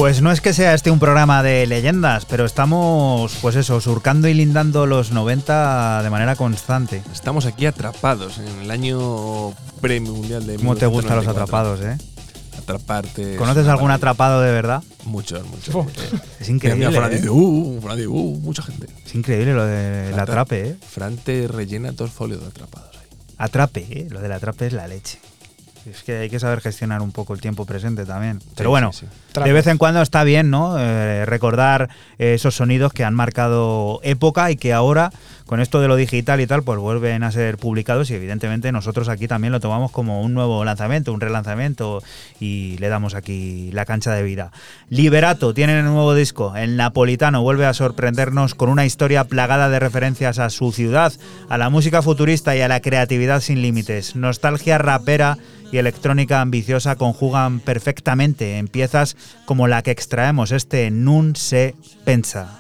Pues no es que sea este un programa de leyendas, pero estamos, pues eso, surcando y lindando los 90 de manera constante. Estamos aquí atrapados en el año premio mundial de ¿Cómo te gustan los 1994. atrapados, eh? Atraparte. es ¿Conoces algún maravilla. atrapado de verdad? Muchos, muchos. Es Mira, increíble. mira, Fran ¿eh? dice, uh, Fran dice, uh, mucha gente. Es increíble lo del Fran- atrape, ¿eh? Fran te rellena dos folios de atrapados ahí. Atrape, ¿eh? Lo del atrape es la leche. Es que hay que saber gestionar un poco el tiempo presente también. Pero Sí, bueno, sí, sí. de vez en cuando está bien, ¿no? Eh, recordar esos sonidos que han marcado época y que ahora, con esto de lo digital y tal, pues vuelven a ser publicados y evidentemente nosotros aquí también lo tomamos como un nuevo lanzamiento, un relanzamiento y le damos aquí la cancha de vida. Liberato tienen un nuevo disco. El napolitano vuelve a sorprendernos con una historia plagada de referencias a su ciudad, a la música futurista y a la creatividad sin límites. Nostalgia rapera y electrónica ambiciosa conjugan perfectamente en piezas como la que extraemos este Nun se pensa.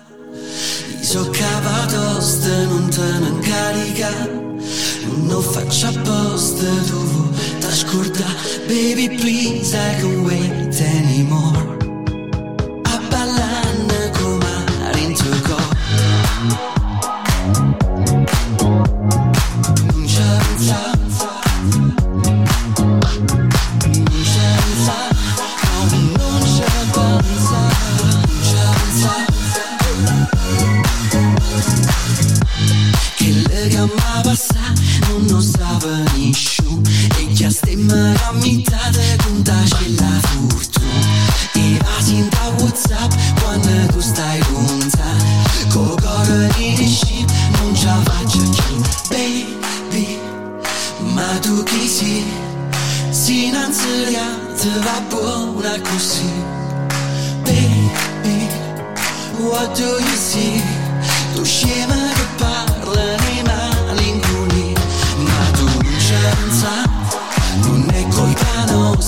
Baby please le gamma passa non lo stava nessuno e che stemma a metà de contagia la fortuna e va sinta whatsapp quando tu stai con te con cuore di disci non ce la faccio più baby ma tu chi sei? Si innanzitutto va buona così. Baby what do you see? Tu scema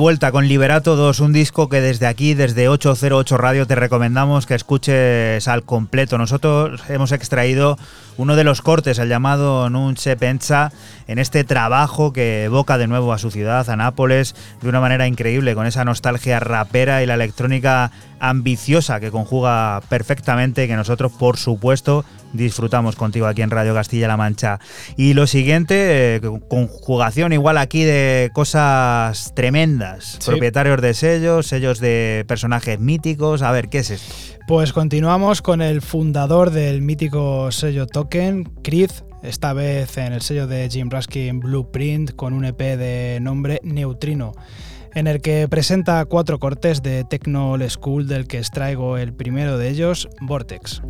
vuelta con Liberato 2, un disco que desde aquí, desde 808 Radio, te recomendamos que escuches al completo. Nosotros hemos extraído uno de los cortes, el llamado Non se pensa, en este trabajo que evoca de nuevo a su ciudad, a Nápoles, de una manera increíble, con esa nostalgia rapera y la electrónica ambiciosa que conjuga perfectamente, que nosotros, por supuesto, disfrutamos contigo aquí en Radio Castilla-La Mancha. Y lo siguiente, eh, conjugación igual aquí de cosas tremendas. Sí. Propietarios de sellos, sellos de personajes míticos. A ver, ¿qué es esto? Pues continuamos con el fundador del mítico sello Token, Chris, esta vez en el sello de Jim Raskin Blueprint con un EP de nombre Neutrino, en el que presenta cuatro cortes de Techno Old School del que extraigo el primero de ellos, Vortex.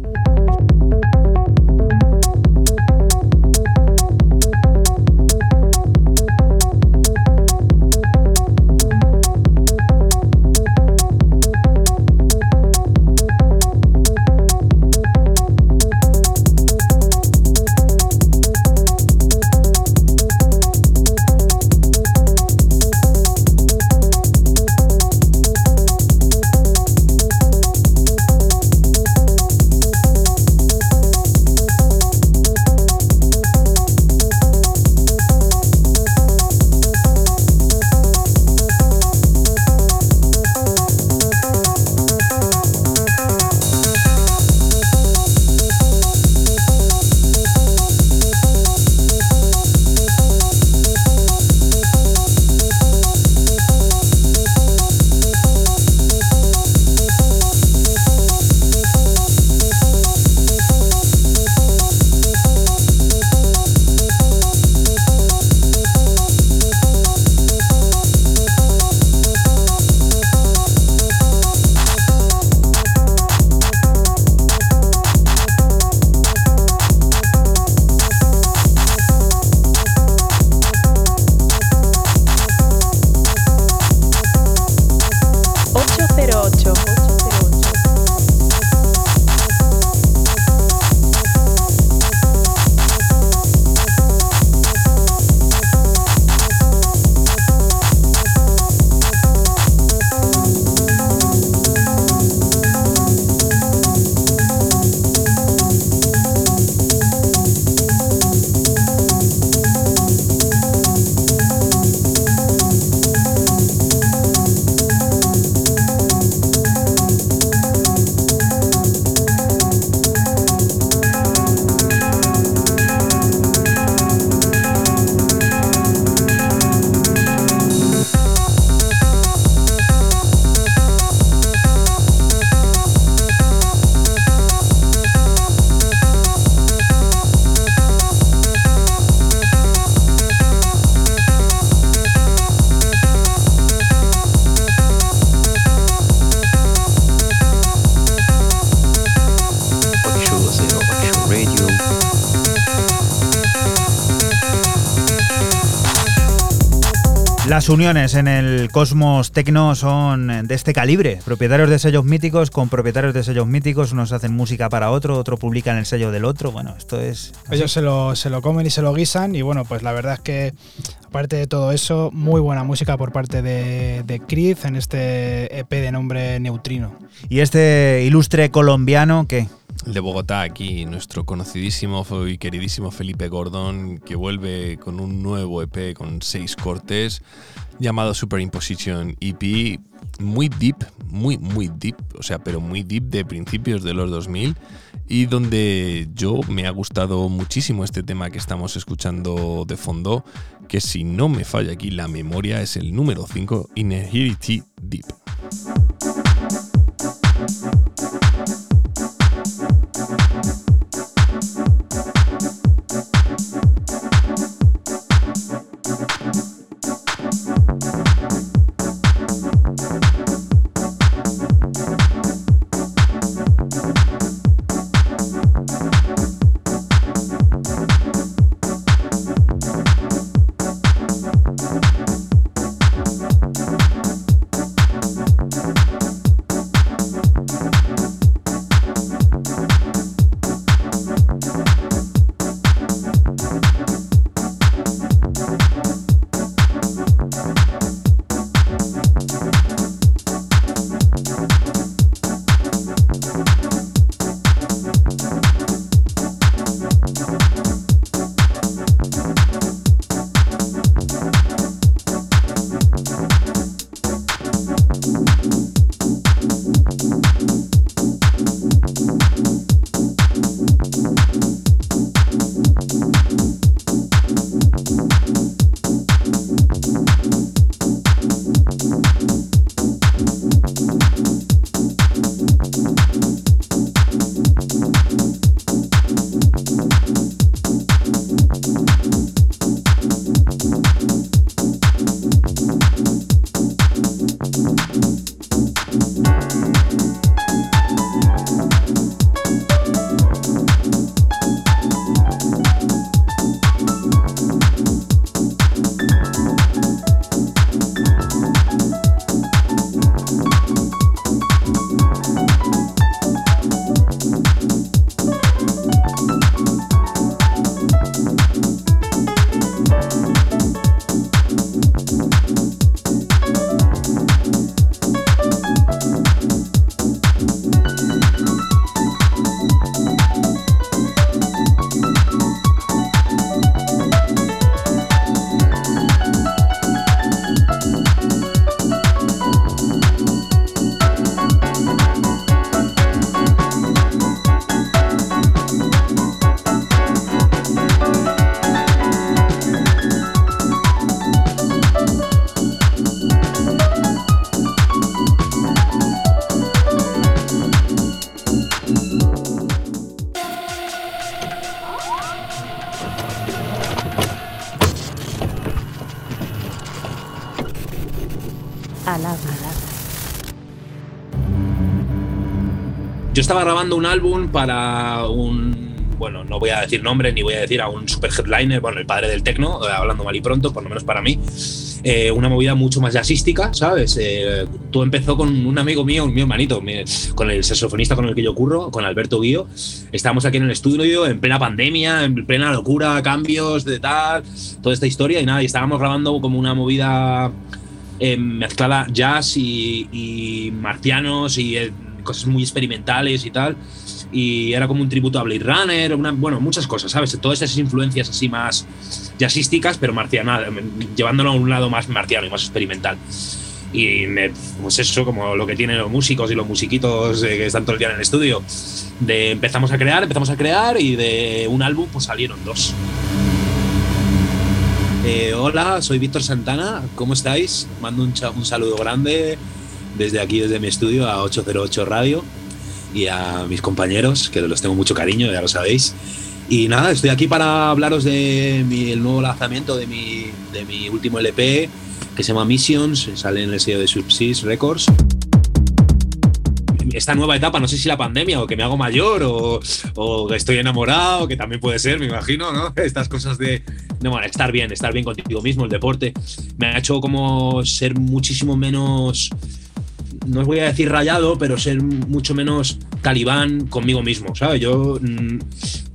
Uniones en el cosmos tecno son de este calibre. Propietarios de sellos míticos con propietarios de sellos míticos. Unos hacen música para otro, otro publican el sello del otro. Bueno, esto es. así. Ellos se lo, se lo comen y se lo guisan y bueno, pues la verdad es que aparte de todo eso, muy buena música por parte de, de Creed en este EP de nombre Neutrino. Y este ilustre colombiano, ¿qué? El de Bogotá, aquí, nuestro conocidísimo y queridísimo Felipe Gordón, que vuelve con un nuevo EP con seis cortes llamado Superimposition EP, muy deep, muy, muy deep, o sea, pero muy deep de principios de los 2000 y donde yo me ha gustado muchísimo este tema que estamos escuchando de fondo, que si no me falla aquí la memoria es el número 5, Inherity Deep. Estaba grabando un álbum para un. Bueno, no voy a decir nombre ni voy a decir a un super headliner, bueno, el padre del tecno, eh, hablando mal y pronto, por lo menos para mí. Eh, una movida mucho más jazzística, ¿sabes? Eh, todo empezó con un amigo mío, un mi hermanito, con el saxofonista con el que yo curro, con Alberto Guío. Estábamos aquí en el estudio en plena pandemia, en plena locura, cambios de tal, toda esta historia y nada, y estábamos grabando como una movida eh, mezclada jazz y, y marcianos y eh, cosas muy experimentales y tal. Y era como un tributo a Blade Runner, una, bueno, muchas cosas, ¿sabes? Todas esas influencias así más jazzísticas, pero marcianas, llevándolo a un lado más marciano y más experimental. Y me- pues eso, como lo que tienen los músicos y los musiquitos eh, que están todo el día en el estudio. De empezamos a crear, empezamos a crear y de un álbum pues salieron dos. Eh, hola, soy Víctor Santana, ¿cómo estáis? Mando un, un saludo grande desde aquí, desde mi estudio a 808 Radio y a mis compañeros, que los tengo mucho cariño, ya lo sabéis. Y nada, estoy aquí para hablaros de nuevo lanzamiento de mi, de mi último LP, que se llama Missions, sale en el sello de Subsist Records. Esta nueva etapa, no sé si la pandemia o que me hago mayor o, o estoy enamorado, que también puede ser, me imagino, ¿no? Estas cosas de, de bueno, estar bien, estar bien contigo mismo, el deporte. Me ha hecho como ser muchísimo menos, no os voy a decir rayado, pero ser mucho menos talibán conmigo mismo, ¿sabes? Yo mm,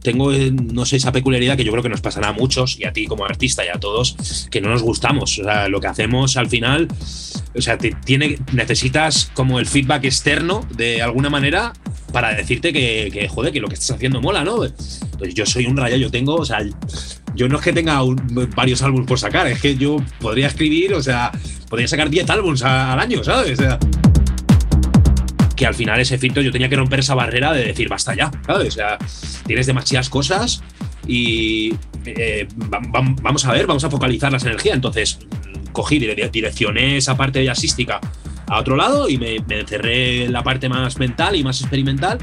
tengo, eh, no sé, esa peculiaridad que yo creo que nos pasará a muchos, y a ti como artista y a todos, que no nos gustamos. O sea, lo que hacemos al final, o sea, te tiene, necesitas como el feedback externo de alguna manera para decirte que, que, joder, que lo que estás haciendo mola, ¿no? Pues yo soy un rayado, yo tengo, o sea, yo no es que tenga un- varios álbumes por sacar, es que yo podría escribir, o sea, podría sacar 10 álbumes a- al año, ¿sabes? Que al final ese filtro yo tenía que romper esa barrera de decir basta ya, ¿sabes? O sea, tienes demasiadas cosas y eh, va- va- vamos a ver, vamos a focalizar las energías. Entonces cogí, dire- direccioné esa parte jazzística a otro lado y me, me encerré en la parte más mental y más experimental.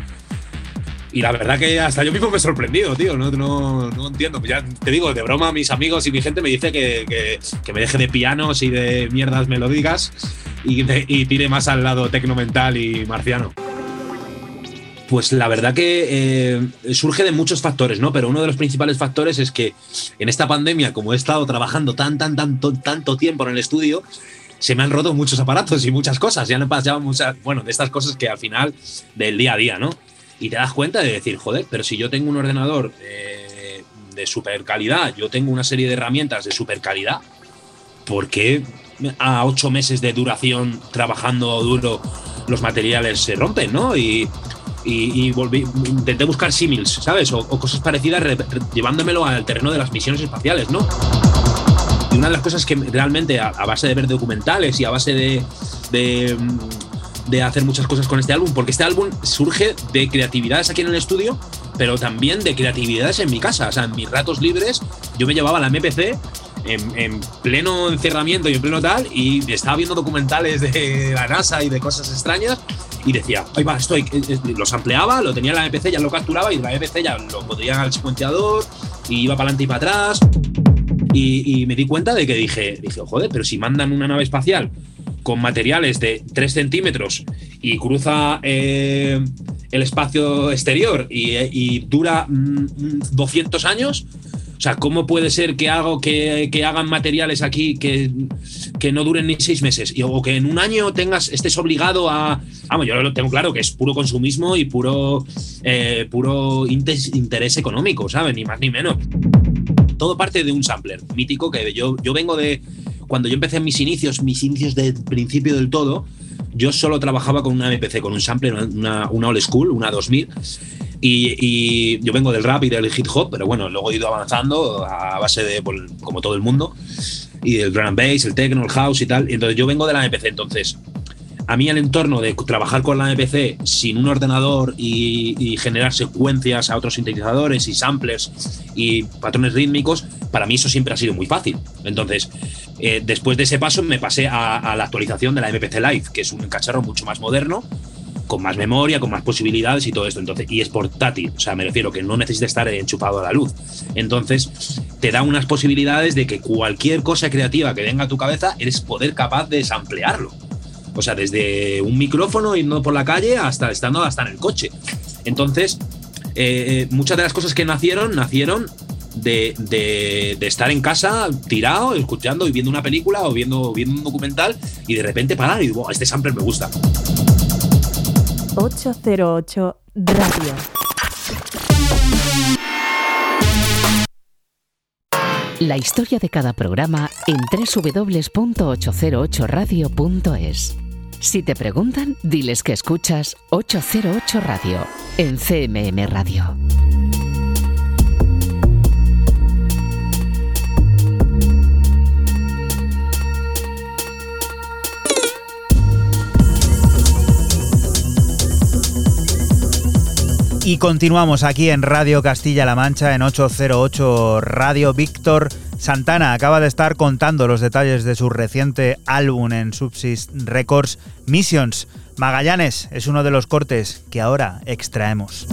Y la verdad que hasta yo mismo me he sorprendido, tío. No, no, no entiendo. Ya te digo, de broma, mis amigos y mi gente me dice que, que- que me deje de pianos y de mierdas melódicas y, de- y tire más al lado tecno mental y marciano. Pues la verdad que eh, surge de muchos factores, ¿no? Pero uno de los principales factores es que en esta pandemia, como he estado trabajando tan, tan, tanto, tanto tiempo en el estudio, se me han roto muchos aparatos y muchas cosas. Ya me pasaban muchas, bueno, de estas cosas que al final del día a día, ¿no? Y te das cuenta de decir, joder, pero si yo tengo un ordenador eh, de super calidad, yo tengo una serie de herramientas de super calidad, ¿por qué a ocho meses de duración trabajando duro los materiales se rompen, ¿no? Y, y, volví, intenté buscar símiles, ¿sabes? O, cosas parecidas re- re- llevándomelo al terreno de las misiones espaciales, ¿no? Y una de las cosas que realmente, a, base de ver documentales y a base de, de, de hacer muchas cosas con este álbum, porque este álbum surge de creatividades aquí en el estudio, pero también de creatividades en mi casa. O sea, en mis ratos libres, yo me llevaba la MPC en, en pleno encerramiento y en pleno tal, y estaba viendo documentales de la NASA y de cosas extrañas, y decía, ahí va, estoy. Los ampliaba, lo tenía en la MPC, ya lo capturaba, y la MPC ya lo podía al secuenciador, y iba para adelante y para atrás. Y, y me di cuenta de que dije, dije, joder, pero si mandan una nave espacial con materiales de 3 centímetros y cruza eh, el espacio exterior y, dura mm, 200 años, o sea, ¿cómo puede ser que, hago, que, que hagan materiales aquí que, que no duren ni seis meses? Y, o que en un año tengas, estés obligado a. Vamos, yo lo tengo claro que es puro consumismo y puro, eh, puro interés económico, ¿sabes? Ni más ni menos todo parte de un sampler mítico que yo, yo vengo de. Cuando yo empecé mis inicios, mis inicios del principio del todo, yo solo trabajaba con una MPC, con un sampler, una, una old school, una 2000. Y, y yo vengo del rap y del hip hop, pero bueno, luego he ido avanzando a base de, pues, como todo el mundo, y del drum and bass, el techno, el house y tal. Entonces yo vengo de la MPC. Entonces, a mí el entorno de trabajar con la MPC sin un ordenador y, y generar secuencias a otros sintetizadores y samplers y patrones rítmicos, para mí eso siempre ha sido muy fácil. Entonces, eh, después de ese paso me pasé a, la actualización de la MPC Live, que es un cacharro mucho más moderno, con más memoria, con más posibilidades y todo esto. Entonces, y es portátil, o sea, me refiero que no necesita estar enchufado a la luz. Entonces, te da unas posibilidades de que cualquier cosa creativa que venga a tu cabeza, eres poder capaz de samplearlo. O sea, desde un micrófono yendo por la calle hasta estando hasta en el coche. Entonces, eh, eh, muchas de las cosas que nacieron, nacieron de, de- de estar en casa tirado, escuchando y viendo una película o viendo, viendo un documental y de repente parar y digo, este sample me gusta. 808 Radio. La historia de cada programa en www.808radio.es. Si te preguntan, diles que escuchas 808 Radio en CMM Radio. Y continuamos aquí en Radio Castilla-La Mancha en 808 Radio Víctor Santana acaba de estar contando los detalles de su reciente álbum en Subsist Records Missions. Magallanes es uno de los cortes que ahora extraemos.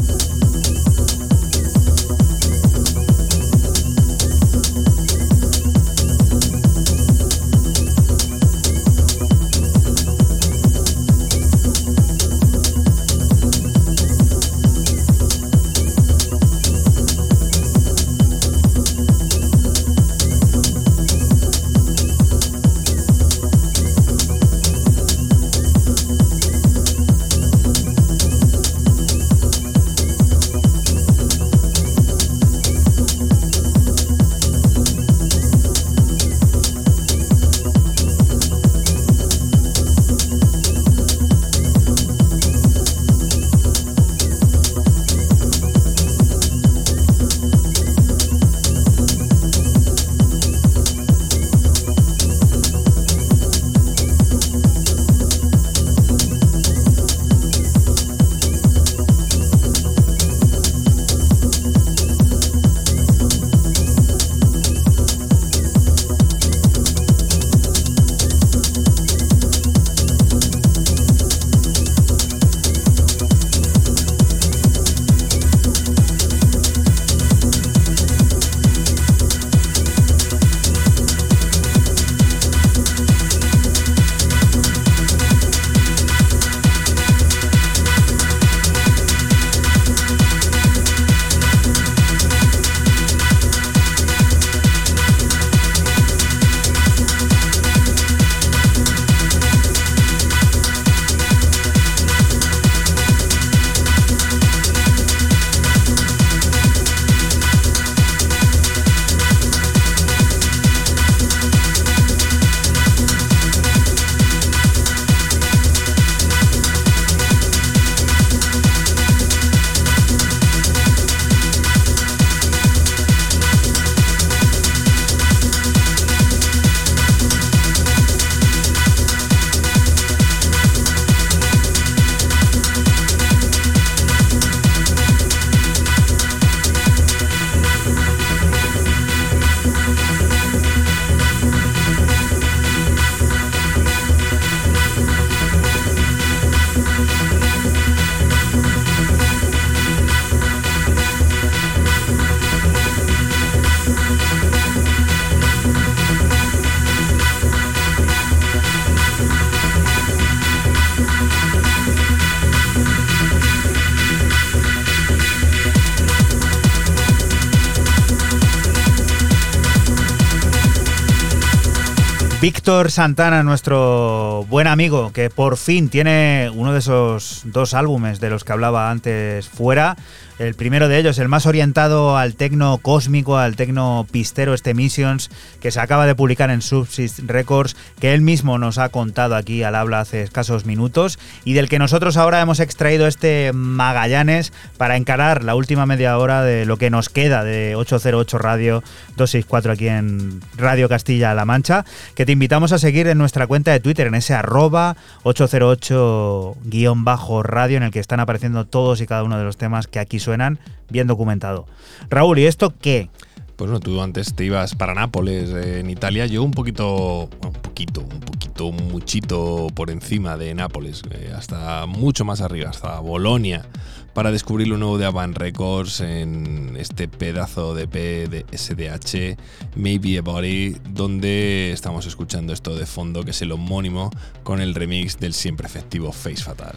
Santana, nuestro buen amigo, que por fin tiene uno de esos dos álbumes de los que hablaba antes fuera. El primero de ellos, el más orientado al tecno cósmico, al tecno pistero, este Missions, que se acaba de publicar en Subsist Records, que él mismo nos ha contado aquí al habla hace escasos minutos, y del que nosotros ahora hemos extraído este Magallanes para encarar la última media hora de lo que nos queda de 808 Radio 264 aquí en Radio Castilla-La Mancha, que te invitamos a seguir en nuestra cuenta de Twitter, en ese arroba 808-radio, en el que están apareciendo todos y cada uno de los temas que aquí suenan bien documentado. Raúl, ¿y esto qué? Pues no, tú antes te ibas para Nápoles, eh, en Italia. Yo un poquito, un poquito, un poquito, muchito por encima de Nápoles, eh, hasta mucho más arriba, hasta Bolonia, para descubrir lo nuevo de Avant Records en este pedazo de P de SDH, Maybe a Body, donde estamos escuchando esto de fondo, que es el homónimo, con el remix del siempre efectivo Face Fatal.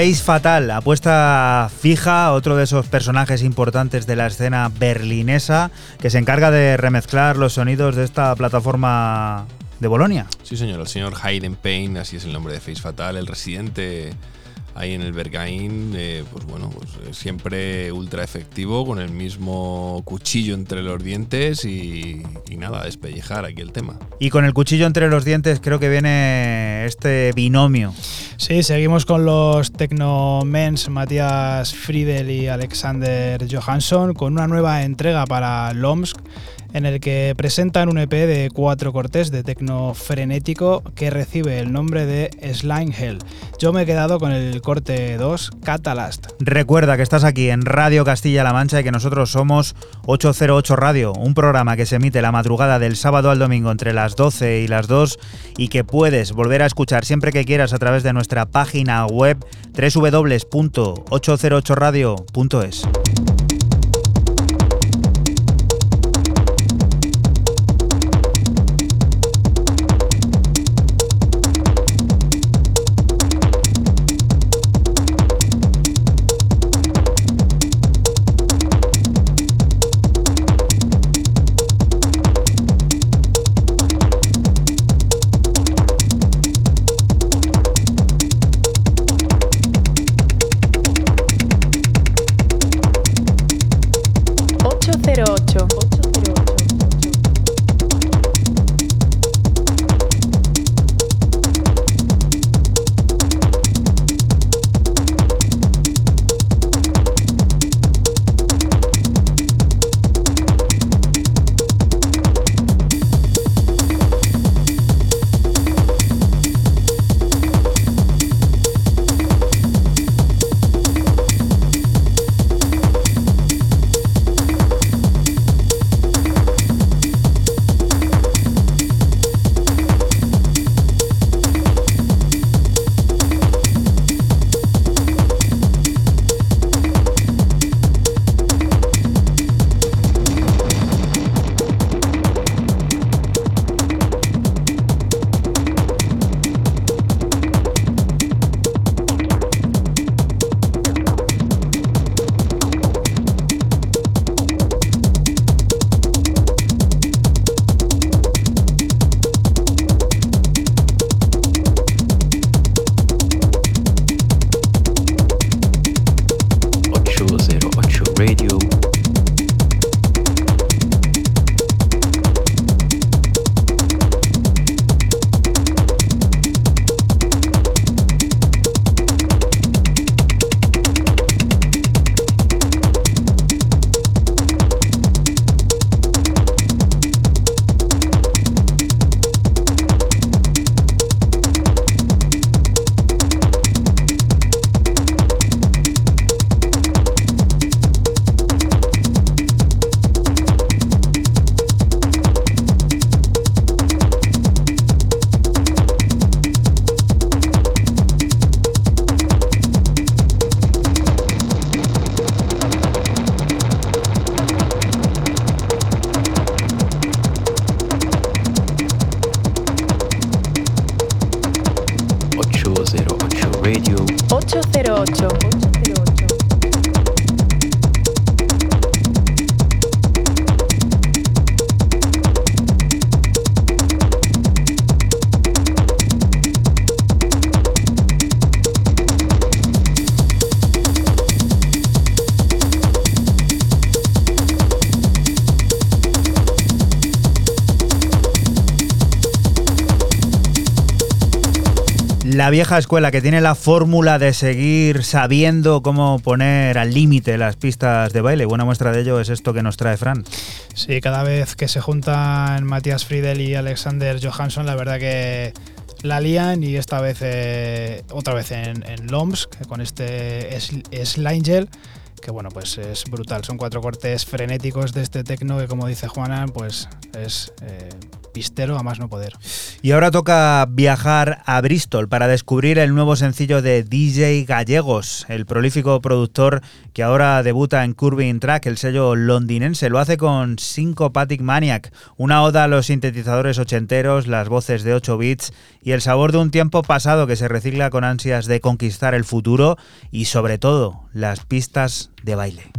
Face Fatal, apuesta fija, otro de esos personajes importantes de la escena berlinesa que se encarga de remezclar los sonidos de esta plataforma de Bolonia. Sí, señor, el señor Hayden Payne, así es el nombre de Face Fatal, el residente ahí en el Bergain, eh, pues bueno, pues eh, siempre ultra efectivo, con el mismo cuchillo entre los dientes y, y nada, despellejar aquí el tema. Y con el cuchillo entre los dientes creo que viene este binomio. Sí, seguimos con los Tecnomens Matías Friedel y Alexander Johansson con una nueva entrega para Lomsk en el que presentan un EP de cuatro cortes de tecno frenético que recibe el nombre de Slime Hell. Yo me he quedado con el corte 2, Catalast. Recuerda que estás aquí en Radio Castilla-La Mancha y que nosotros somos 808 Radio, un programa que se emite la madrugada del sábado al domingo entre las 12 y las 2 y que puedes volver a escuchar siempre que quieras a través de nuestra página web www.808radio.es. Vieja escuela que tiene la fórmula de seguir sabiendo cómo poner al límite las pistas de baile. Buena muestra de ello es esto que nos trae Fran. Sí, cada vez que se juntan Matías Friedel y Alexander Johansson, la verdad que la lían y esta vez, eh, otra vez en, en Lomsk, con este Sl- Slangel, que bueno, pues es brutal. Son cuatro cortes frenéticos de este tecno que como dice Juanan, pues es eh, pistero a más no poder. Y ahora toca viajar a Bristol para descubrir el nuevo sencillo de DJ Gallegos, el prolífico productor que ahora debuta en Curving Track, el sello londinense. Lo hace con Syncopatic Maniac, una oda a los sintetizadores ochenteros, las voces de 8 bits y el sabor de un tiempo pasado que se recicla con ansias de conquistar el futuro y sobre todo las pistas de baile.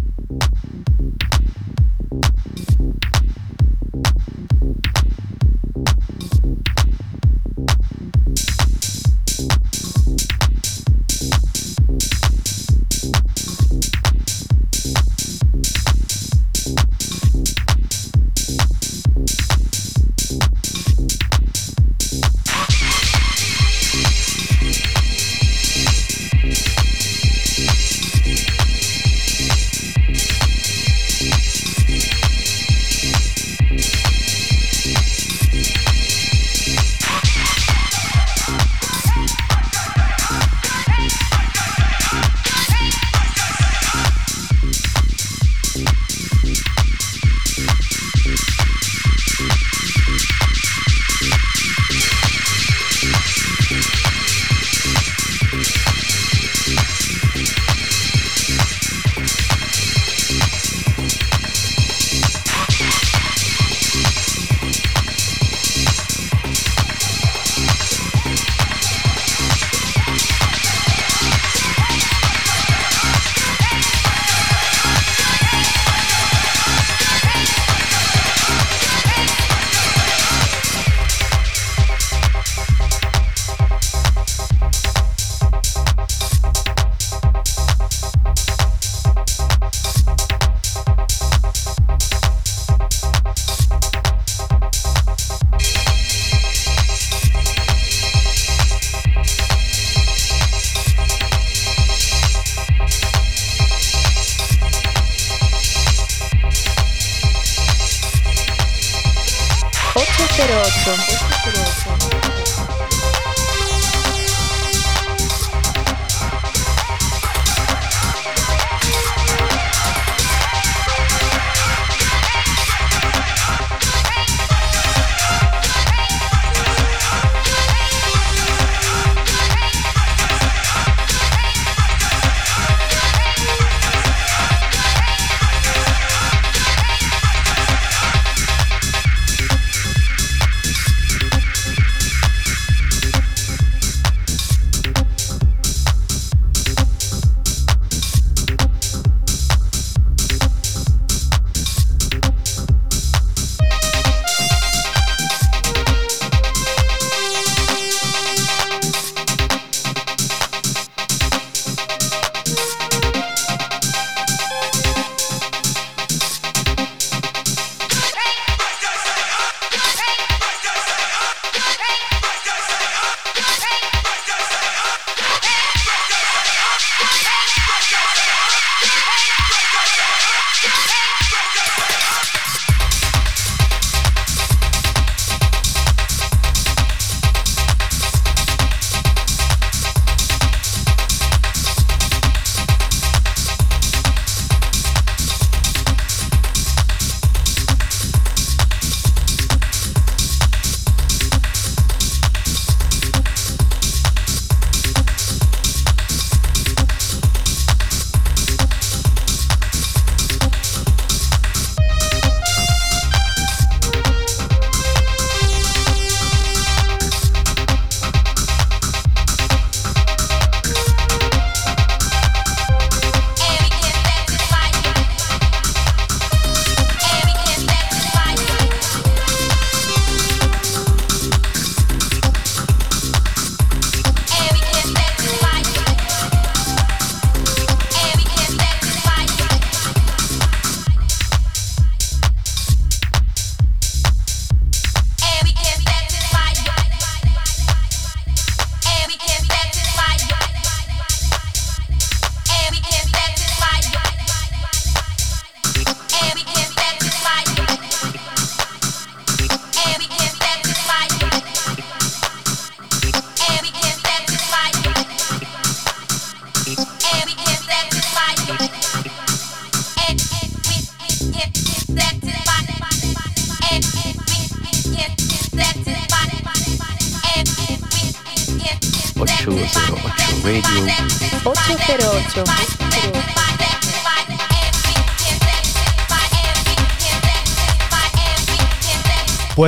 808.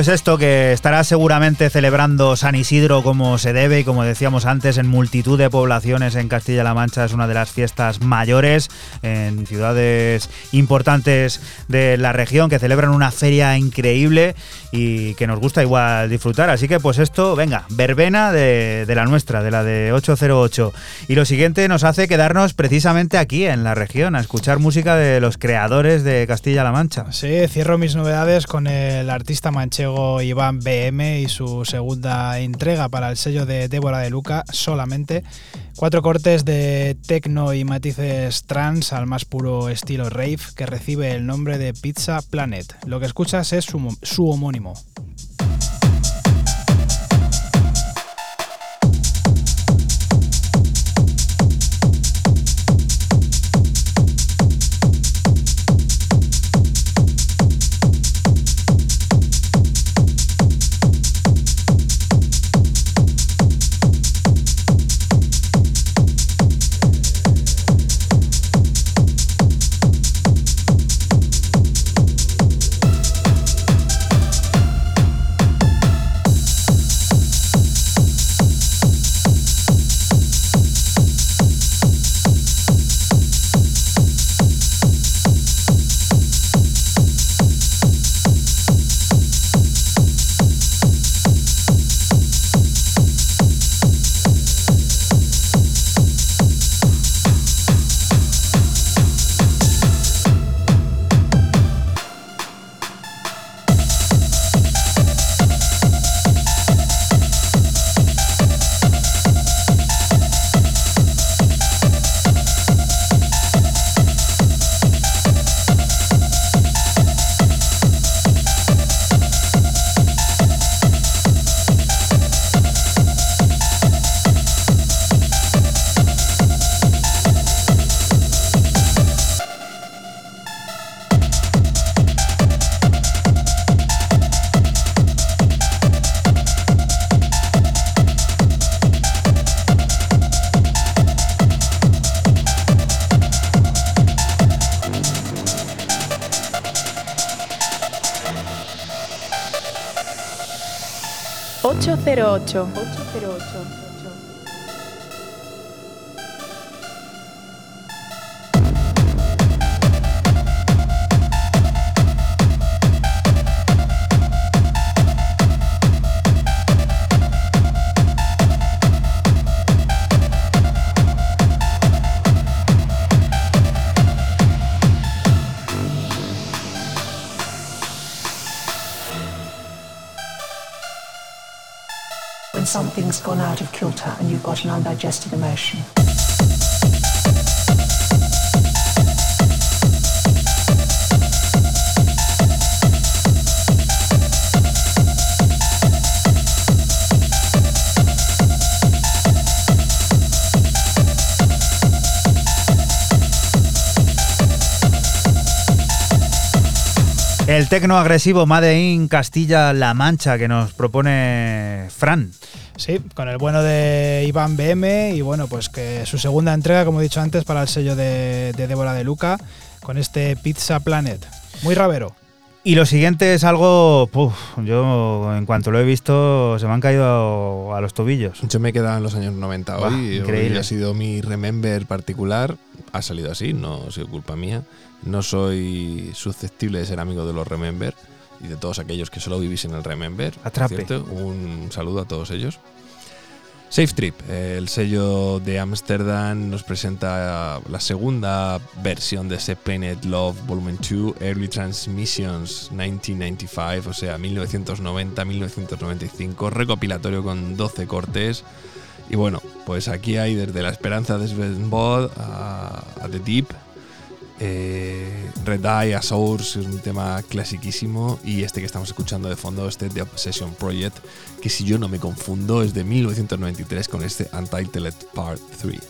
Pues esto que estará seguramente celebrando San Isidro como se debe y como decíamos antes en multitud de poblaciones en Castilla-La Mancha es una de las fiestas mayores en ciudades importantes de la región que celebran una feria increíble y que nos gusta igual disfrutar. Así que pues esto, venga, verbena de, de la nuestra, de la de 808. Y lo siguiente nos hace quedarnos precisamente aquí en la región a escuchar música de los creadores de Castilla-La Mancha. Sí, cierro mis novedades con el artista manchego Iván BM y su segunda entrega para el sello de Débora de Luca, solamente. Cuatro cortes de techno y matices trans al más puro estilo rave que recibe el nombre de Pizza Planet. Lo que escuchas es su, su homónimo. El tecno agresivo Made in Castilla-La Mancha que nos propone Fran. Sí, con el bueno de Iván BM y bueno, pues que su segunda entrega, como he dicho antes, para el sello de, de Débora de Luca, con este Pizza Planet. Muy rabero. Y lo siguiente es algo, puf, yo en cuanto lo he visto se me han caído a los tobillos. Yo me he quedado en los años 90 Buah, hoy. increíble. Hoy ha sido mi remember particular. Ha salido así, no ha sido culpa mía. No soy susceptible de ser amigo de los remember y de todos aquellos que solo vivís en el remember. Atrape. Un saludo a todos ellos. Safe Trip, el sello de Amsterdam, nos presenta la segunda versión de ese Planet Love Volume 2, Early Transmissions 1995, o sea, 1990-1995, recopilatorio con 12 cortes. Y bueno, pues aquí hay desde La Esperanza de Sven Bod a, a The Deep, eh, Red Eye, a Source, es un tema clasiquísimo. Y este que estamos escuchando de fondo, este The Obsession Project, que si yo no me confundo es de 1993 con este Untitled Part 3.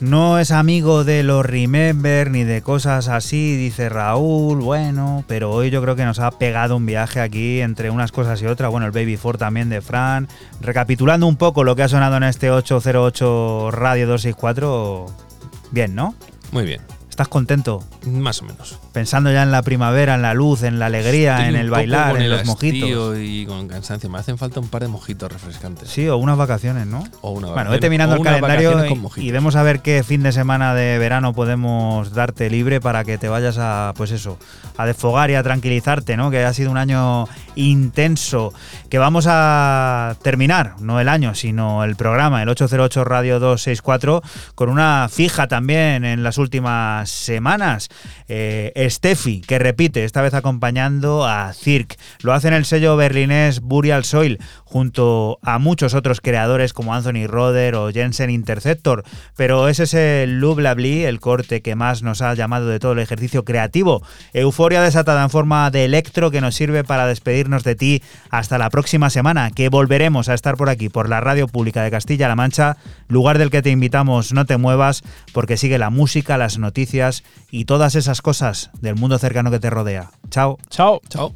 Pues no es amigo de los Remember ni de cosas así, dice Raúl, bueno, pero hoy yo creo que nos ha pegado un viaje aquí entre unas cosas y otras, bueno, el Baby Four también de Fran, recapitulando un poco lo que ha sonado en este 808 Radio 264, bien, ¿no? Muy bien, ¿Estás contento? más o menos. Pensando ya en la primavera, en la luz, en la alegría, Estoy en el bailar, en el los mojitos. y con cansancio. Me hacen falta un par de mojitos refrescantes. Sí, o unas vacaciones, ¿no? O una Bueno, vacación- vete mirando o el calendario y, y vemos a ver qué fin de semana de verano podemos darte libre para que te vayas a, pues eso, a desfogar y a tranquilizarte, ¿no? Que ha sido un año intenso. Que vamos a terminar, no el año, sino el programa, el 808 Radio 264, con una fija también en las últimas semanas. Eh, Steffi, que repite, esta vez acompañando a Cirque. Lo hace en el sello berlinés Burial Soil, junto a muchos otros creadores como Anthony Roder o Jensen Interceptor. Pero ese es el Lublabli, el corte que más nos ha llamado de todo el ejercicio creativo. Euforia desatada en forma de electro que nos sirve para despedirnos de ti hasta la próxima semana, que volveremos a estar por aquí, por la radio pública de Castilla-La Mancha, lugar del que te invitamos, no te muevas, porque sigue la música, las noticias y todas esas cosas del mundo cercano que te rodea. Chao. Chao. Chao.